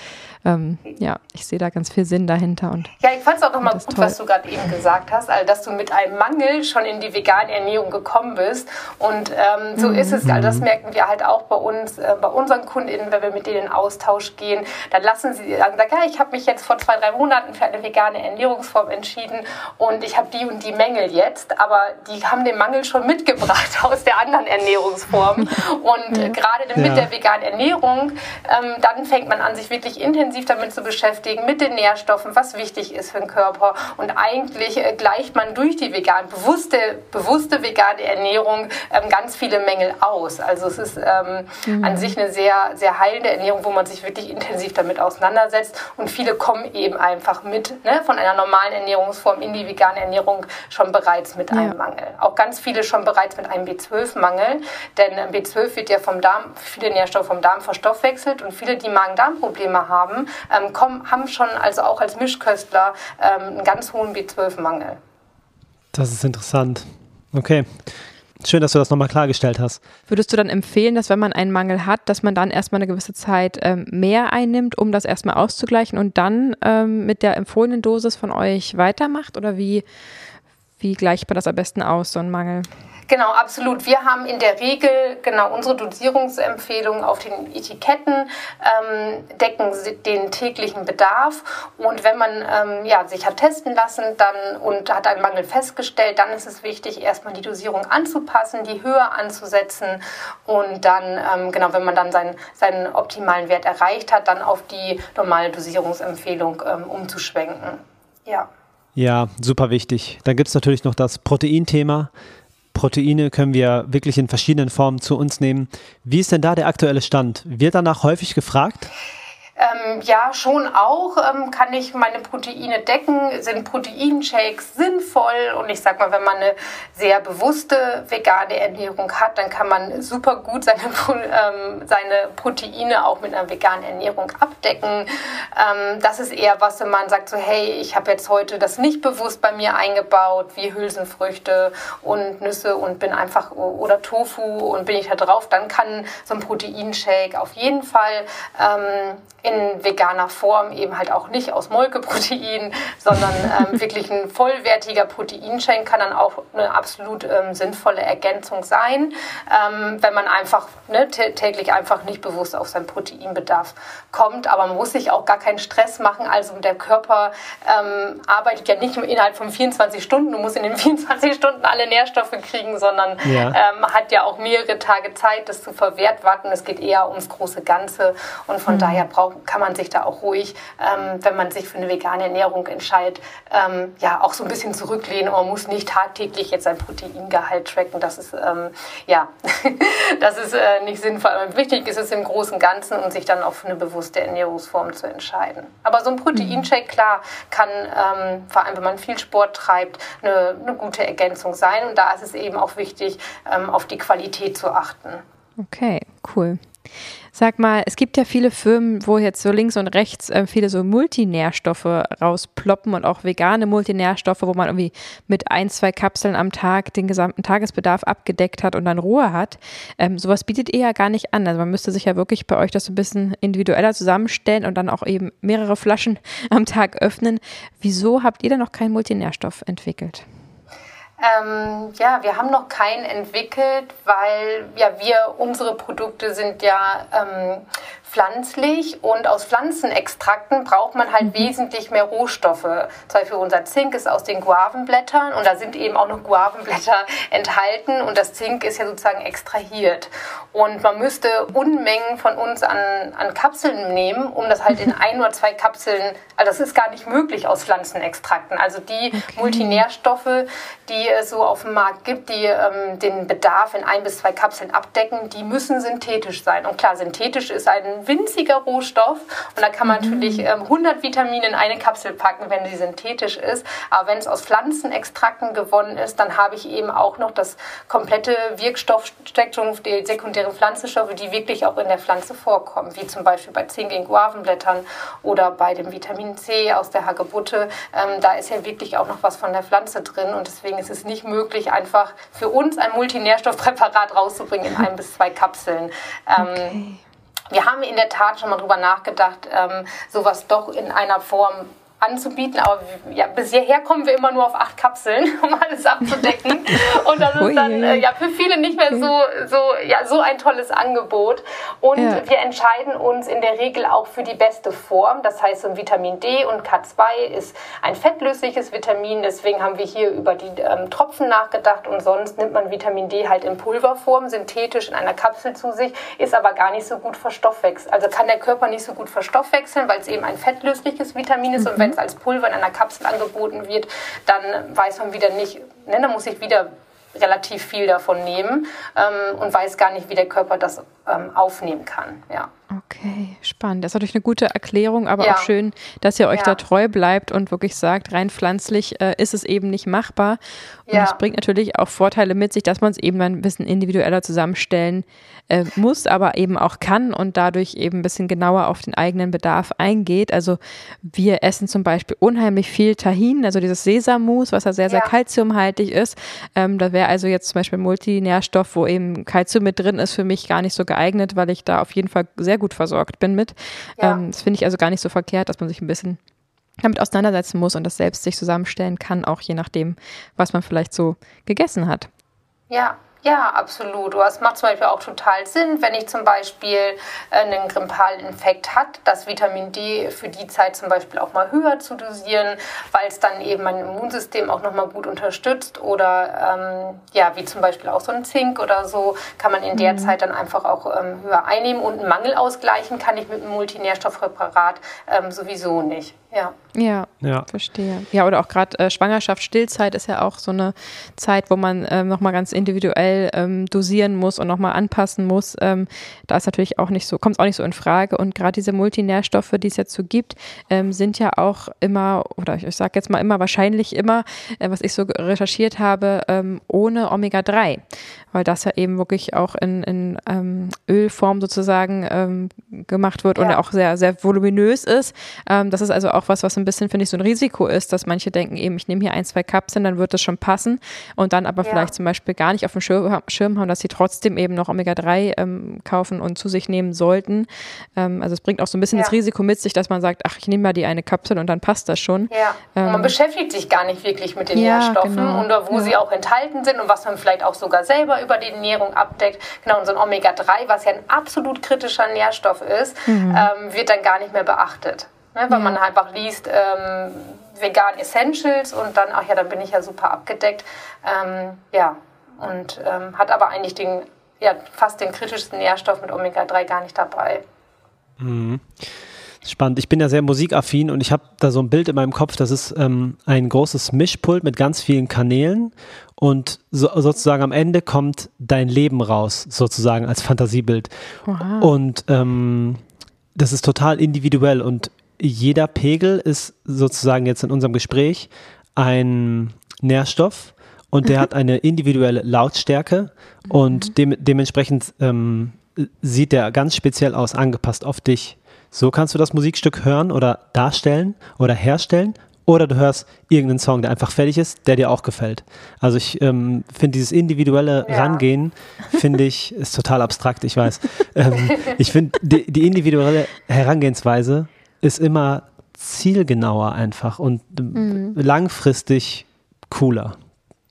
ähm, ja, ich sehe da ganz viel Sinn dahinter. Und ja, ich fand es auch nochmal gut, toll. was du gerade eben gesagt hast hast, also dass du mit einem Mangel schon in die vegane Ernährung gekommen bist. Und ähm, so mhm. ist es, also das mhm. merken wir halt auch bei uns, äh, bei unseren KundInnen, wenn wir mit denen in Austausch gehen. Dann lassen sie sagen, ja, ich habe mich jetzt vor zwei, drei Monaten für eine vegane Ernährungsform entschieden und ich habe die und die Mängel jetzt, aber die haben den Mangel schon mitgebracht aus der anderen Ernährungsform. Und äh, gerade mit ja. der veganen Ernährung, ähm, dann fängt man an, sich wirklich intensiv damit zu beschäftigen, mit den Nährstoffen, was wichtig ist für den Körper. Und eigentlich äh, gleicht man durch die vegan, bewusste, bewusste vegane Ernährung ähm, ganz viele Mängel aus. Also es ist ähm, mhm. an sich eine sehr, sehr heilende Ernährung, wo man sich wirklich intensiv damit auseinandersetzt. Und viele kommen eben einfach mit ne, von einer normalen Ernährungsform in die vegane Ernährung schon bereits mit einem Mangel. Auch ganz viele schon bereits mit einem B12-Mangel, denn ähm, B12 wird ja vom Darm, viele Nährstoffe vom Darm verstoffwechselt und viele, die Magen-Darm-Probleme haben, ähm, kommen, haben schon also auch als Mischköstler ähm, einen ganz hohen B12-Mangel. Das ist interessant. Okay. Schön, dass du das nochmal klargestellt hast. Würdest du dann empfehlen, dass wenn man einen Mangel hat, dass man dann erstmal eine gewisse Zeit ähm, mehr einnimmt, um das erstmal auszugleichen und dann ähm, mit der empfohlenen Dosis von euch weitermacht? Oder wie, wie gleicht man das am besten aus, so ein Mangel? Genau, absolut. Wir haben in der Regel genau unsere Dosierungsempfehlungen auf den Etiketten, ähm, decken den täglichen Bedarf. Und wenn man ähm, ja, sich hat testen lassen dann, und hat einen Mangel festgestellt, dann ist es wichtig, erstmal die Dosierung anzupassen, die höher anzusetzen und dann, ähm, genau, wenn man dann seinen, seinen optimalen Wert erreicht hat, dann auf die normale Dosierungsempfehlung ähm, umzuschwenken. Ja. Ja, super wichtig. Dann gibt es natürlich noch das Proteinthema. Proteine können wir wirklich in verschiedenen Formen zu uns nehmen. Wie ist denn da der aktuelle Stand? Wird danach häufig gefragt? Ähm, ja, schon auch ähm, kann ich meine Proteine decken. Sind Proteinshakes sinnvoll? Und ich sag mal, wenn man eine sehr bewusste vegane Ernährung hat, dann kann man super gut seine, ähm, seine Proteine auch mit einer veganen Ernährung abdecken. Ähm, das ist eher was, wenn man sagt so, hey, ich habe jetzt heute das nicht bewusst bei mir eingebaut, wie Hülsenfrüchte und Nüsse und bin einfach oder Tofu und bin ich da drauf, dann kann so ein Proteinshake auf jeden Fall ähm, in veganer Form, eben halt auch nicht aus Molkeprotein, sondern ähm, wirklich ein vollwertiger Proteinshake kann dann auch eine absolut ähm, sinnvolle Ergänzung sein, ähm, wenn man einfach ne, täglich einfach nicht bewusst auf seinen Proteinbedarf kommt. Aber man muss sich auch gar keinen Stress machen. Also der Körper ähm, arbeitet ja nicht nur innerhalb von 24 Stunden, du musst in den 24 Stunden alle Nährstoffe kriegen, sondern ja. Ähm, hat ja auch mehrere Tage Zeit, das zu verwerten. Es geht eher ums große Ganze und von mhm. daher braucht kann man sich da auch ruhig, ähm, wenn man sich für eine vegane Ernährung entscheidet, ähm, ja auch so ein bisschen zurücklehnen. Man muss nicht tagtäglich jetzt sein Proteingehalt tracken. Das ist ähm, ja, das ist äh, nicht sinnvoll. Wichtig ist es im Großen und Ganzen und sich dann auch für eine bewusste Ernährungsform zu entscheiden. Aber so ein Proteinshake, klar, kann ähm, vor allem, wenn man viel Sport treibt, eine, eine gute Ergänzung sein. Und da ist es eben auch wichtig, ähm, auf die Qualität zu achten. Okay, cool. Sag mal, es gibt ja viele Firmen, wo jetzt so links und rechts äh, viele so Multinährstoffe rausploppen und auch vegane Multinährstoffe, wo man irgendwie mit ein, zwei Kapseln am Tag den gesamten Tagesbedarf abgedeckt hat und dann Ruhe hat. Ähm, sowas bietet ihr ja gar nicht an. Also man müsste sich ja wirklich bei euch das so ein bisschen individueller zusammenstellen und dann auch eben mehrere Flaschen am Tag öffnen. Wieso habt ihr denn noch keinen Multinährstoff entwickelt? Ähm, ja, wir haben noch keinen entwickelt, weil ja wir unsere Produkte sind ja ähm, pflanzlich und aus Pflanzenextrakten braucht man halt mhm. wesentlich mehr Rohstoffe. Zum Beispiel unser Zink ist aus den Guavenblättern und da sind eben auch noch Guavenblätter enthalten und das Zink ist ja sozusagen extrahiert. Und man müsste Unmengen von uns an, an Kapseln nehmen, um das halt in ein oder zwei Kapseln, also das ist gar nicht möglich aus Pflanzenextrakten. Also die okay. Multinährstoffe, die es so auf dem Markt gibt, die ähm, den Bedarf in ein bis zwei Kapseln abdecken, die müssen synthetisch sein. Und klar, synthetisch ist ein winziger Rohstoff und da kann man mhm. natürlich ähm, 100 Vitamine in eine Kapsel packen, wenn sie synthetisch ist. Aber wenn es aus Pflanzenextrakten gewonnen ist, dann habe ich eben auch noch das komplette Wirkstoffspektrum, die sekundären Pflanzenstoffe, die wirklich auch in der Pflanze vorkommen, wie zum Beispiel bei Zink in Guavenblättern oder bei dem Vitamin C aus der Hagebutte. Ähm, da ist ja wirklich auch noch was von der Pflanze drin und deswegen ist es nicht möglich, einfach für uns ein Multinährstoffpräparat rauszubringen in ein bis zwei Kapseln. Ähm, okay. Wir haben in der Tat schon mal drüber nachgedacht, ähm, sowas doch in einer Form anzubieten. Aber ja, bis hierher kommen wir immer nur auf acht Kapseln, um alles abzudecken. Und das ist dann äh, ja für viele nicht mehr so, so, ja, so ein tolles Angebot. Und ja. wir entscheiden uns in der Regel auch für die beste Form. Das heißt, so Vitamin D und K2 ist ein fettlösliches Vitamin. Deswegen haben wir hier über die ähm, Tropfen nachgedacht. Und sonst nimmt man Vitamin D halt in Pulverform, synthetisch in einer Kapsel zu sich, ist aber gar nicht so gut verstoffwechselt. Also kann der Körper nicht so gut verstoffwechseln, weil es eben ein fettlösliches Vitamin ist. Mhm. Und wenn es als Pulver in einer Kapsel angeboten wird, dann weiß man wieder nicht, ne, dann muss ich wieder relativ viel davon nehmen ähm, und weiß gar nicht, wie der Körper das ähm, aufnehmen kann. Ja. Okay, spannend. Das ist natürlich eine gute Erklärung, aber ja. auch schön, dass ihr euch ja. da treu bleibt und wirklich sagt, rein pflanzlich äh, ist es eben nicht machbar. Und es bringt natürlich auch Vorteile mit sich, dass man es eben ein bisschen individueller zusammenstellen äh, muss, aber eben auch kann und dadurch eben ein bisschen genauer auf den eigenen Bedarf eingeht. Also wir essen zum Beispiel unheimlich viel Tahin, also dieses Sesammus, was ja sehr, sehr kalziumhaltig ist. Ähm, da wäre also jetzt zum Beispiel Multinährstoff, wo eben Kalzium mit drin ist, für mich gar nicht so geeignet, weil ich da auf jeden Fall sehr gut versorgt bin mit. Ja. Ähm, das finde ich also gar nicht so verkehrt, dass man sich ein bisschen damit auseinandersetzen muss und das selbst sich zusammenstellen kann, auch je nachdem, was man vielleicht so gegessen hat. Ja, ja, absolut. Das macht zum Beispiel auch total Sinn, wenn ich zum Beispiel äh, einen grippalen Infekt hat, das Vitamin D für die Zeit zum Beispiel auch mal höher zu dosieren, weil es dann eben mein Immunsystem auch nochmal gut unterstützt oder ähm, ja, wie zum Beispiel auch so ein Zink oder so, kann man in der mhm. Zeit dann einfach auch ähm, höher einnehmen und einen Mangel ausgleichen kann ich mit einem Multinährstoffpräparat ähm, sowieso nicht. Ja. Ja, ja. verstehe. Ja, oder auch gerade äh, Schwangerschaft, Stillzeit ist ja auch so eine Zeit, wo man ähm, nochmal ganz individuell ähm, dosieren muss und nochmal anpassen muss. Ähm, da ist natürlich auch nicht so, kommt es auch nicht so in Frage. Und gerade diese Multinährstoffe, die es jetzt so gibt, ähm, sind ja auch immer, oder ich, ich sage jetzt mal immer, wahrscheinlich immer, äh, was ich so recherchiert habe, ähm, ohne Omega-3 weil das ja eben wirklich auch in, in ähm, Ölform sozusagen ähm, gemacht wird ja. und auch sehr, sehr voluminös ist. Ähm, das ist also auch was, was ein bisschen, finde ich, so ein Risiko ist, dass manche denken eben, ich nehme hier ein, zwei Kapseln, dann wird das schon passen und dann aber ja. vielleicht zum Beispiel gar nicht auf dem Schirm, Schirm haben, dass sie trotzdem eben noch Omega-3 ähm, kaufen und zu sich nehmen sollten. Ähm, also es bringt auch so ein bisschen ja. das Risiko mit sich, dass man sagt, ach, ich nehme mal die eine Kapsel und dann passt das schon. Ja, man ähm, beschäftigt sich gar nicht wirklich mit den Nährstoffen genau. und wo sie auch enthalten sind und was man vielleicht auch sogar selber über die Ernährung abdeckt. Genau, und so ein Omega-3, was ja ein absolut kritischer Nährstoff ist, mhm. ähm, wird dann gar nicht mehr beachtet. Ne, weil mhm. man einfach liest, ähm, vegan Essentials und dann, ach ja, dann bin ich ja super abgedeckt. Ähm, ja, und ähm, hat aber eigentlich den, ja, fast den kritischsten Nährstoff mit Omega-3 gar nicht dabei. Mhm. Spannend. Ich bin ja sehr musikaffin und ich habe da so ein Bild in meinem Kopf, das ist ähm, ein großes Mischpult mit ganz vielen Kanälen und so, sozusagen am Ende kommt dein Leben raus, sozusagen als Fantasiebild. Aha. Und ähm, das ist total individuell und jeder Pegel ist sozusagen jetzt in unserem Gespräch ein Nährstoff und der hat eine individuelle Lautstärke und mhm. dem, dementsprechend ähm, sieht der ganz speziell aus, angepasst auf dich. So kannst du das Musikstück hören oder darstellen oder herstellen. Oder du hörst irgendeinen Song, der einfach fertig ist, der dir auch gefällt. Also ich ähm, finde dieses individuelle ja. Rangehen, finde ich, ist total abstrakt, ich weiß. ähm, ich finde, die, die individuelle Herangehensweise ist immer zielgenauer einfach und mhm. langfristig cooler.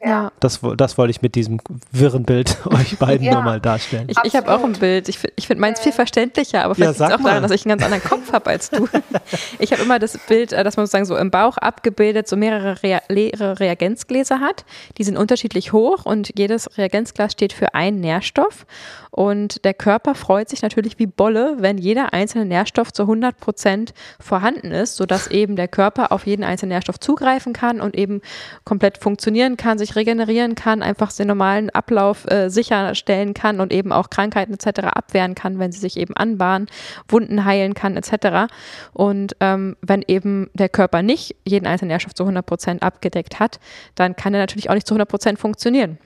Ja. Das, das wollte ich mit diesem wirren Bild euch beiden ja. nochmal darstellen. Ich, ich habe auch ein Bild. Ich, ich finde meins viel verständlicher, aber vielleicht ja, liegt es auch mal. daran, dass ich einen ganz anderen Kopf habe als du. ich habe immer das Bild, äh, dass man sozusagen so im Bauch abgebildet so mehrere Rea leere Reagenzgläser hat. Die sind unterschiedlich hoch und jedes Reagenzglas steht für einen Nährstoff. Und der Körper freut sich natürlich wie Bolle, wenn jeder einzelne Nährstoff zu 100 Prozent vorhanden ist, sodass eben der Körper auf jeden einzelnen Nährstoff zugreifen kann und eben komplett funktionieren kann, sich regenerieren kann, einfach den normalen Ablauf äh, sicherstellen kann und eben auch Krankheiten etc. abwehren kann, wenn sie sich eben anbahnen, Wunden heilen kann etc. Und ähm, wenn eben der Körper nicht jeden einzelnen Nährstoff zu 100 Prozent abgedeckt hat, dann kann er natürlich auch nicht zu 100 Prozent funktionieren.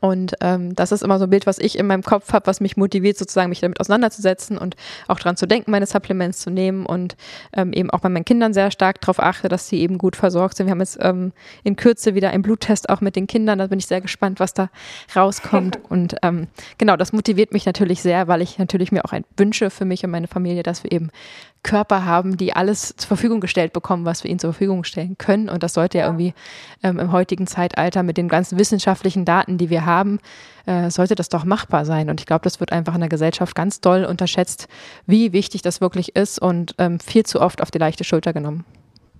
Und ähm, das ist immer so ein Bild, was ich in meinem Kopf habe, was mich motiviert, sozusagen mich damit auseinanderzusetzen und auch daran zu denken, meine Supplements zu nehmen und ähm, eben auch bei meinen Kindern sehr stark darauf achte, dass sie eben gut versorgt sind. Wir haben jetzt ähm, in Kürze wieder einen Bluttest auch mit den Kindern. Da bin ich sehr gespannt, was da rauskommt. und ähm, genau, das motiviert mich natürlich sehr, weil ich natürlich mir auch ein wünsche für mich und meine Familie, dass wir eben Körper haben, die alles zur Verfügung gestellt bekommen, was wir ihnen zur Verfügung stellen können. Und das sollte ja, irgendwie ähm, im heutigen Zeitalter mit den ganzen wissenschaftlichen Daten, die wir haben, äh, sollte das doch machbar sein. Und ich glaube, das wird einfach in der Gesellschaft ganz doll unterschätzt, wie wichtig das wirklich ist und ähm, viel zu oft auf die leichte Schulter genommen.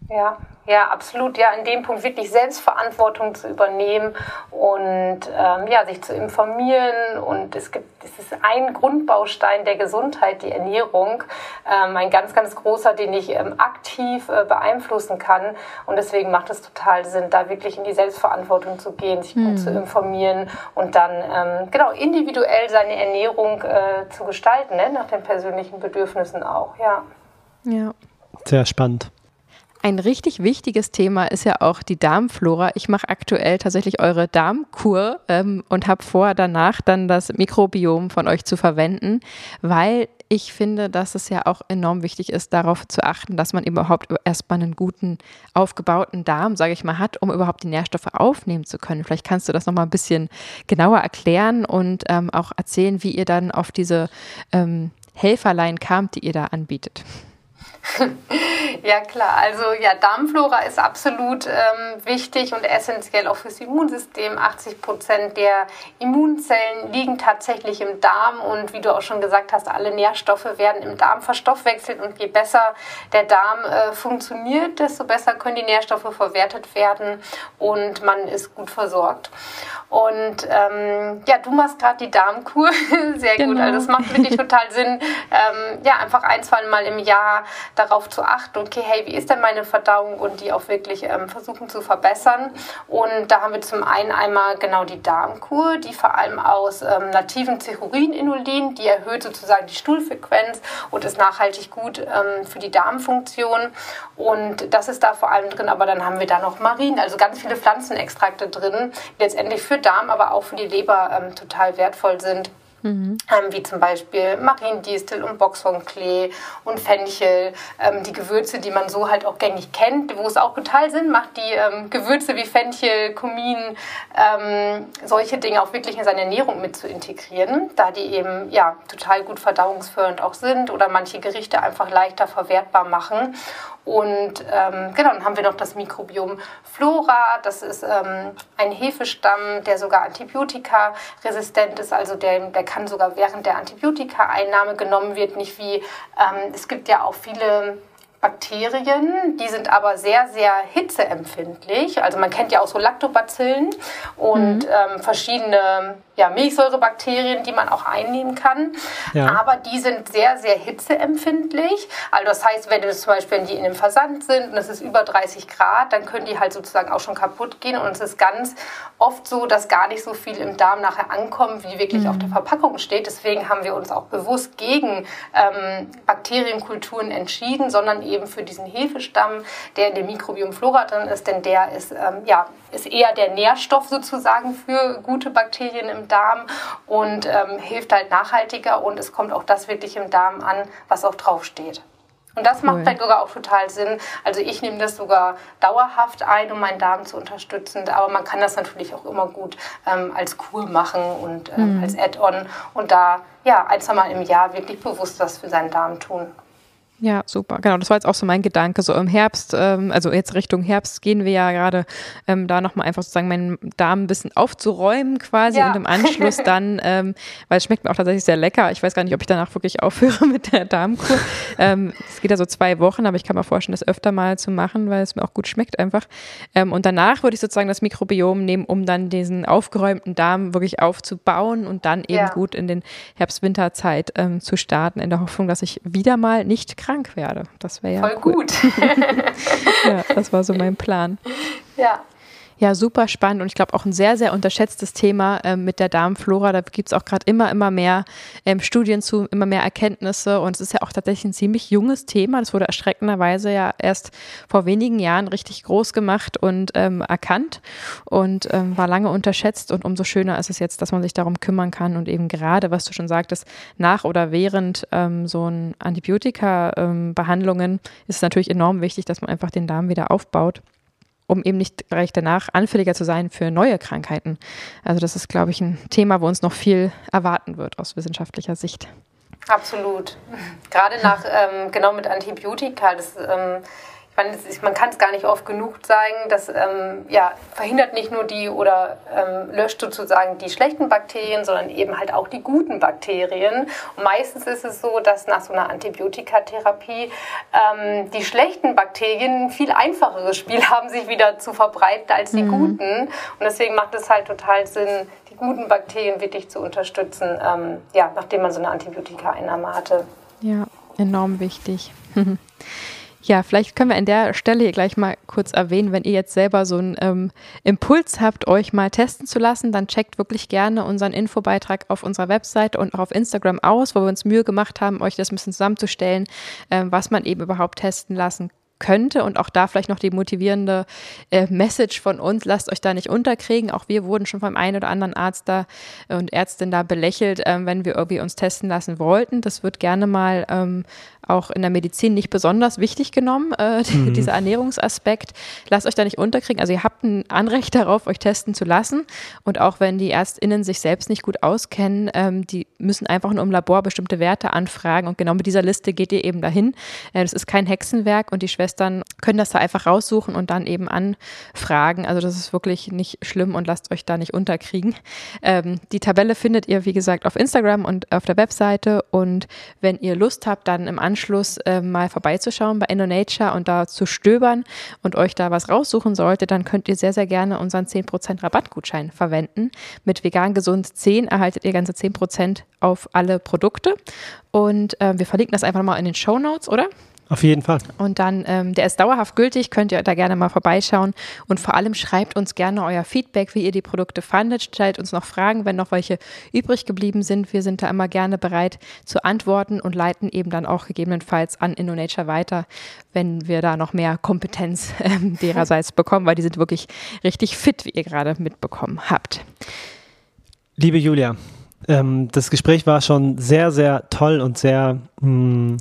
Ja, ja, absolut. Ja, in dem Punkt wirklich Selbstverantwortung zu übernehmen und ähm, ja, sich zu informieren. Und es gibt, es ist ein Grundbaustein der Gesundheit, die Ernährung. Ähm, ein ganz, ganz großer, den ich ähm, aktiv äh, beeinflussen kann. Und deswegen macht es total Sinn, da wirklich in die Selbstverantwortung zu gehen, sich gut zu hm. informieren und dann ähm, genau individuell seine Ernährung äh, zu gestalten, ne? nach den persönlichen Bedürfnissen auch. Ja. Ja. Sehr spannend. Ein richtig wichtiges Thema ist ja auch die Darmflora. Ich mache aktuell tatsächlich eure Darmkur ähm, und habe vor, danach dann das Mikrobiom von euch zu verwenden, weil ich finde, dass es ja auch enorm wichtig ist, darauf zu achten, dass man überhaupt erstmal einen guten, aufgebauten Darm, sage ich mal, hat, um überhaupt die Nährstoffe aufnehmen zu können. Vielleicht kannst du das nochmal ein bisschen genauer erklären und ähm, auch erzählen, wie ihr dann auf diese ähm, Helferlein kamt, die ihr da anbietet. ja klar, also ja, Darmflora ist absolut ähm, wichtig und essentiell auch fürs Immunsystem. 80 Prozent der Immunzellen liegen tatsächlich im Darm und wie du auch schon gesagt hast, alle Nährstoffe werden im Darm verstoffwechselt und je besser der Darm äh, funktioniert, desto besser können die Nährstoffe verwertet werden und man ist gut versorgt. Und ähm, ja, du machst gerade die Darmkur, sehr genau. gut. Also es macht wirklich total Sinn, ähm, ja einfach ein, zwei Mal im Jahr darauf zu achten, okay, hey, wie ist denn meine Verdauung und die auch wirklich ähm, versuchen zu verbessern. Und da haben wir zum einen einmal genau die Darmkur, die vor allem aus ähm, nativen Cechurin-Inulin, die erhöht sozusagen die Stuhlfrequenz und ist nachhaltig gut ähm, für die Darmfunktion. Und das ist da vor allem drin, aber dann haben wir da noch Marin, also ganz viele Pflanzenextrakte drin, die letztendlich für Darm, aber auch für die Leber ähm, total wertvoll sind. Mhm. Ähm, wie zum Beispiel Mariendistel und Boxhornklee und Fenchel, ähm, die Gewürze, die man so halt auch gängig kennt, wo es auch total Sinn macht, die ähm, Gewürze wie Fenchel, Kumin, ähm, solche Dinge auch wirklich in seine Ernährung mit zu integrieren, da die eben ja total gut verdauungsfördernd auch sind oder manche Gerichte einfach leichter verwertbar machen. Und ähm, genau, dann haben wir noch das Mikrobiom Flora. Das ist ähm, ein Hefestamm, der sogar antibiotikaresistent ist. Also der, der kann sogar während der Antibiotika-Einnahme genommen wird. Nicht wie, ähm, es gibt ja auch viele Bakterien, die sind aber sehr, sehr hitzeempfindlich. Also man kennt ja auch so Lactobacillen und mhm. ähm, verschiedene ja, Milchsäurebakterien, die man auch einnehmen kann. Ja. Aber die sind sehr, sehr hitzeempfindlich. Also das heißt, wenn zum Beispiel wenn die in einem Versand sind und es ist über 30 Grad, dann können die halt sozusagen auch schon kaputt gehen. Und es ist ganz oft so, dass gar nicht so viel im Darm nachher ankommt, wie wirklich mhm. auf der Verpackung steht. Deswegen haben wir uns auch bewusst gegen ähm, Bakterienkulturen entschieden, sondern eben für diesen Hefestamm, der in dem Mikrobiom Flora drin ist, denn der ist, ähm, ja, ist eher der Nährstoff sozusagen für gute Bakterien im Darm und ähm, hilft halt nachhaltiger und es kommt auch das wirklich im Darm an, was auch draufsteht. Und das cool. macht dann sogar auch total Sinn. Also ich nehme das sogar dauerhaft ein, um meinen Darm zu unterstützen. Aber man kann das natürlich auch immer gut ähm, als Kur machen und ähm, mhm. als Add-on und da ja ein, zwei Mal im Jahr wirklich bewusst was für seinen Darm tun. Ja, super. Genau, das war jetzt auch so mein Gedanke. So im Herbst, ähm, also jetzt Richtung Herbst gehen wir ja gerade ähm, da nochmal einfach sozusagen meinen Darm ein bisschen aufzuräumen quasi ja. und im Anschluss dann, ähm, weil es schmeckt mir auch tatsächlich sehr lecker. Ich weiß gar nicht, ob ich danach wirklich aufhöre mit der Darmkur. Ähm, es geht ja so zwei Wochen, aber ich kann mir vorstellen, das öfter mal zu machen, weil es mir auch gut schmeckt einfach. Ähm, und danach würde ich sozusagen das Mikrobiom nehmen, um dann diesen aufgeräumten Darm wirklich aufzubauen und dann eben ja. gut in den Herbst-Winterzeit ähm, zu starten, in der Hoffnung, dass ich wieder mal nicht krank werde. Das wäre ja Voll cool. gut. ja, das war so mein Plan. Ja. Ja, super spannend und ich glaube auch ein sehr, sehr unterschätztes Thema ähm, mit der Darmflora. Da gibt es auch gerade immer, immer mehr ähm, Studien zu, immer mehr Erkenntnisse und es ist ja auch tatsächlich ein ziemlich junges Thema. Das wurde erschreckenderweise ja erst vor wenigen Jahren richtig groß gemacht und ähm, erkannt und ähm, war lange unterschätzt und umso schöner ist es jetzt, dass man sich darum kümmern kann und eben gerade, was du schon sagtest, nach oder während ähm, so ein Antibiotika-Behandlungen ähm, ist es natürlich enorm wichtig, dass man einfach den Darm wieder aufbaut um eben nicht gleich danach anfälliger zu sein für neue Krankheiten. Also das ist, glaube ich, ein Thema, wo uns noch viel erwarten wird aus wissenschaftlicher Sicht. Absolut. Gerade nach, ähm, genau mit Antibiotika, das ähm, man, ist, man kann es gar nicht oft genug sagen, das ähm, ja, verhindert nicht nur die oder ähm, löscht sozusagen die schlechten Bakterien, sondern eben halt auch die guten Bakterien. Und meistens ist es so, dass nach so einer Antibiotikatherapie ähm, die schlechten Bakterien ein viel einfacheres Spiel haben, sich wieder zu verbreiten als die mhm. guten. Und deswegen macht es halt total Sinn, die guten Bakterien wirklich zu unterstützen, ähm, ja, nachdem man so eine Antibiotika-Einnahme hatte. Ja, enorm wichtig. Ja, vielleicht können wir an der Stelle hier gleich mal kurz erwähnen, wenn ihr jetzt selber so einen ähm, Impuls habt, euch mal testen zu lassen, dann checkt wirklich gerne unseren Infobeitrag auf unserer Website und auch auf Instagram aus, wo wir uns Mühe gemacht haben, euch das ein bisschen zusammenzustellen, ähm, was man eben überhaupt testen lassen könnte und auch da vielleicht noch die motivierende äh, Message von uns, lasst euch da nicht unterkriegen. Auch wir wurden schon vom einen oder anderen Arzt da und Ärztin da belächelt, ähm, wenn wir irgendwie uns testen lassen wollten. Das wird gerne mal ähm, auch in der Medizin nicht besonders wichtig genommen, äh, mhm. dieser Ernährungsaspekt. Lasst euch da nicht unterkriegen. Also ihr habt ein Anrecht darauf, euch testen zu lassen. Und auch wenn die ÄrztInnen sich selbst nicht gut auskennen, ähm, die müssen einfach nur im Labor bestimmte Werte anfragen. Und genau mit dieser Liste geht ihr eben dahin. Äh, das ist kein Hexenwerk und die Schwestern können das da einfach raussuchen und dann eben anfragen. Also das ist wirklich nicht schlimm und lasst euch da nicht unterkriegen. Ähm, die Tabelle findet ihr, wie gesagt, auf Instagram und auf der Webseite. Und wenn ihr Lust habt, dann im Anschluss äh, mal vorbeizuschauen bei InnoNature und da zu stöbern und euch da was raussuchen solltet, dann könnt ihr sehr, sehr gerne unseren 10% Rabattgutschein verwenden. Mit vegan gesund 10 erhaltet ihr ganze 10% auf alle Produkte. Und äh, wir verlinken das einfach mal in den Show Notes, oder? Auf jeden Fall. Und dann, ähm, der ist dauerhaft gültig, könnt ihr da gerne mal vorbeischauen. Und vor allem schreibt uns gerne euer Feedback, wie ihr die Produkte fandet. Stellt uns noch Fragen, wenn noch welche übrig geblieben sind. Wir sind da immer gerne bereit zu antworten und leiten eben dann auch gegebenenfalls an InnoNature weiter, wenn wir da noch mehr Kompetenz ähm, dererseits bekommen, weil die sind wirklich richtig fit, wie ihr gerade mitbekommen habt. Liebe Julia, ähm, das Gespräch war schon sehr, sehr toll und sehr mh, hm,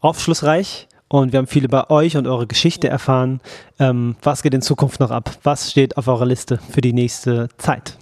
aufschlussreich und wir haben viel über euch und eure Geschichte erfahren. Ähm, was geht in Zukunft noch ab? Was steht auf eurer Liste für die nächste Zeit?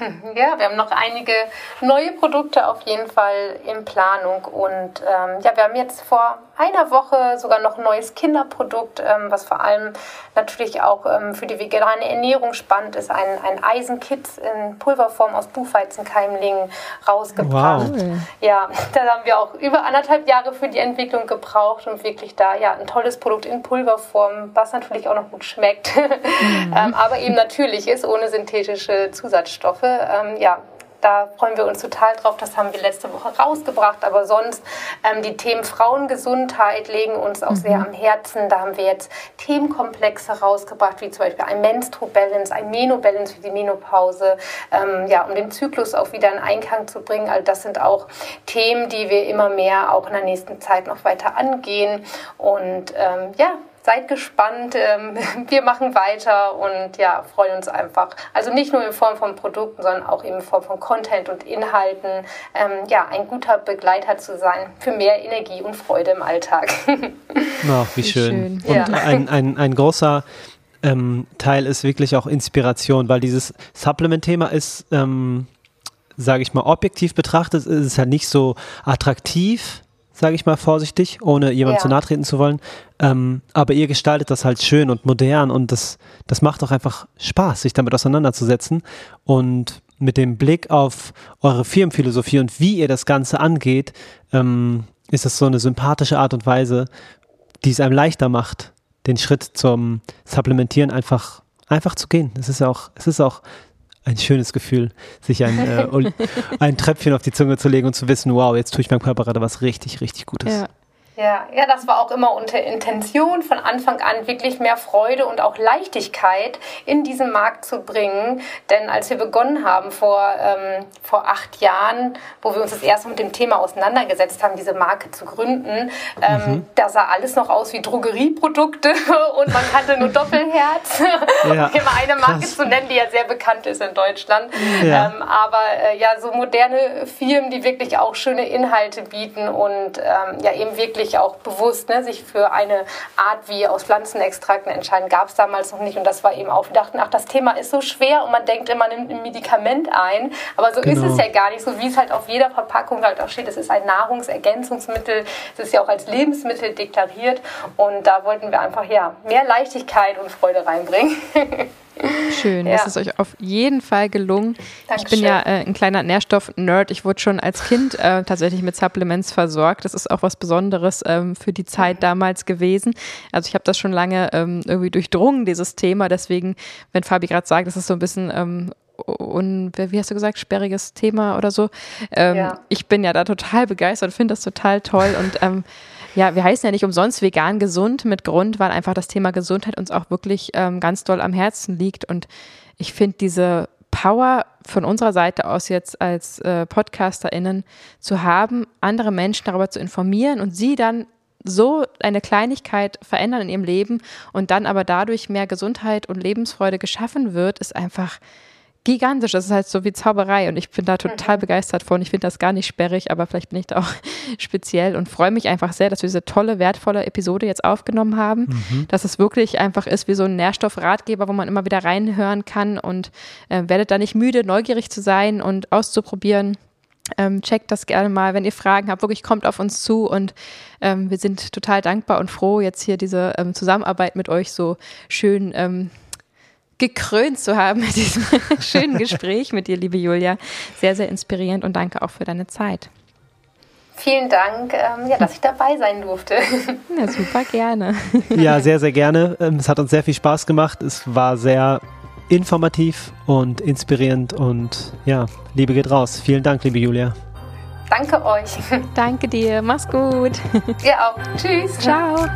Ja, wir haben noch einige neue Produkte auf jeden Fall in Planung und ähm, ja, wir haben jetzt vor einer Woche sogar noch ein neues Kinderprodukt, ähm, was vor allem natürlich auch ähm, für die vegane Ernährung spannend ist, ein, ein Eisenkit in Pulverform aus Buchweizenkeimlingen rausgebracht. Wow. Ja, da haben wir auch über anderthalb Jahre für die Entwicklung gebraucht und wirklich da ja ein tolles Produkt in Pulverform, was natürlich auch noch gut schmeckt, mhm. ähm, aber eben natürlich ist ohne synthetische Zusatzstoffe ähm, ja, da freuen wir uns total drauf. Das haben wir letzte Woche rausgebracht. Aber sonst ähm, die Themen Frauengesundheit legen uns auch mhm. sehr am Herzen. Da haben wir jetzt Themenkomplexe rausgebracht, wie zum Beispiel ein Menstro-Balance, ein Meno-Balance für die Menopause, ähm, ja, um den Zyklus auch wieder in Einklang zu bringen. Also das sind auch Themen, die wir immer mehr auch in der nächsten Zeit noch weiter angehen. Und ähm, ja, seid gespannt. Ähm, wir machen weiter und ja, freuen uns einfach. Also nicht nur in Form von Produkten, sondern auch in Form von Content und Inhalten. Ähm, ja, ein guter Begleiter zu sein für mehr Energie und Freude im Alltag. Ach, wie, wie schön. schön. Und ja. ein, ein, ein großer ähm, Teil ist wirklich auch Inspiration, weil dieses Supplement-Thema ist, ähm, sage ich mal, objektiv betrachtet, ist es halt nicht so attraktiv sage ich mal vorsichtig, ohne jemandem ja. zu nahe treten zu wollen. Ähm, aber ihr gestaltet das halt schön und modern und das, das macht auch einfach Spaß, sich damit auseinanderzusetzen. Und mit dem Blick auf eure Firmenphilosophie und wie ihr das Ganze angeht, ähm, ist das so eine sympathische Art und Weise, die es einem leichter macht, den Schritt zum Supplementieren einfach, einfach zu gehen. Es ist auch, es ist auch ein schönes Gefühl, sich ein, äh, ein Tröpfchen auf die Zunge zu legen und zu wissen, wow, jetzt tue ich meinem Körper gerade was richtig, richtig Gutes. Ja. Ja, ja, das war auch immer unter Intention von Anfang an wirklich mehr Freude und auch Leichtigkeit in diesen Markt zu bringen. Denn als wir begonnen haben vor, ähm, vor acht Jahren, wo wir uns das erste mit dem Thema auseinandergesetzt haben, diese Marke zu gründen, ähm, mhm. da sah alles noch aus wie Drogerieprodukte und man kannte nur Doppelherz, ja, um immer eine Marke krass. zu nennen, die ja sehr bekannt ist in Deutschland. Ja. Ähm, aber äh, ja, so moderne Firmen, die wirklich auch schöne Inhalte bieten und ähm, ja eben wirklich wirklich auch bewusst ne, sich für eine Art wie aus Pflanzenextrakten entscheiden, gab es damals noch nicht. Und das war eben auch, wir dachten, ach, das Thema ist so schwer und man denkt immer, nimmt ein Medikament ein. Aber so genau. ist es ja gar nicht, so wie es halt auf jeder Verpackung halt auch steht. Es ist ein Nahrungsergänzungsmittel, es ist ja auch als Lebensmittel deklariert. Und da wollten wir einfach ja mehr Leichtigkeit und Freude reinbringen. Schön, ja. das ist euch auf jeden Fall gelungen. Dankeschön. Ich bin ja äh, ein kleiner Nährstoff-Nerd. Ich wurde schon als Kind äh, tatsächlich mit Supplements versorgt. Das ist auch was Besonderes ähm, für die Zeit mhm. damals gewesen. Also ich habe das schon lange ähm, irgendwie durchdrungen, dieses Thema. Deswegen, wenn Fabi gerade sagt, das ist so ein bisschen ähm, und wie hast du gesagt, sperriges Thema oder so. Ähm, ja. Ich bin ja da total begeistert, finde das total toll und ähm, ja, wir heißen ja nicht umsonst vegan gesund mit Grund, weil einfach das Thema Gesundheit uns auch wirklich ähm, ganz doll am Herzen liegt. Und ich finde diese Power von unserer Seite aus jetzt als äh, PodcasterInnen zu haben, andere Menschen darüber zu informieren und sie dann so eine Kleinigkeit verändern in ihrem Leben und dann aber dadurch mehr Gesundheit und Lebensfreude geschaffen wird, ist einfach gigantisch. Das ist halt so wie Zauberei und ich bin da total mhm. begeistert von. Ich finde das gar nicht sperrig, aber vielleicht bin ich da auch speziell und freue mich einfach sehr, dass wir diese tolle, wertvolle Episode jetzt aufgenommen haben. Mhm. Dass es wirklich einfach ist wie so ein Nährstoffratgeber, wo man immer wieder reinhören kann und äh, werdet da nicht müde, neugierig zu sein und auszuprobieren. Ähm, checkt das gerne mal, wenn ihr Fragen habt, wirklich kommt auf uns zu und ähm, wir sind total dankbar und froh, jetzt hier diese ähm, Zusammenarbeit mit euch so schön ähm, gekrönt zu haben mit diesem schönen Gespräch mit dir, liebe Julia. Sehr, sehr inspirierend und danke auch für deine Zeit. Vielen Dank, ähm, ja, dass ich dabei sein durfte. Ja, super gerne. Ja, sehr, sehr gerne. Ähm, es hat uns sehr viel Spaß gemacht. Es war sehr informativ und inspirierend und ja, Liebe geht raus. Vielen Dank, liebe Julia. Danke euch. Danke dir. Mach's gut. Ihr auch. Tschüss. Ciao.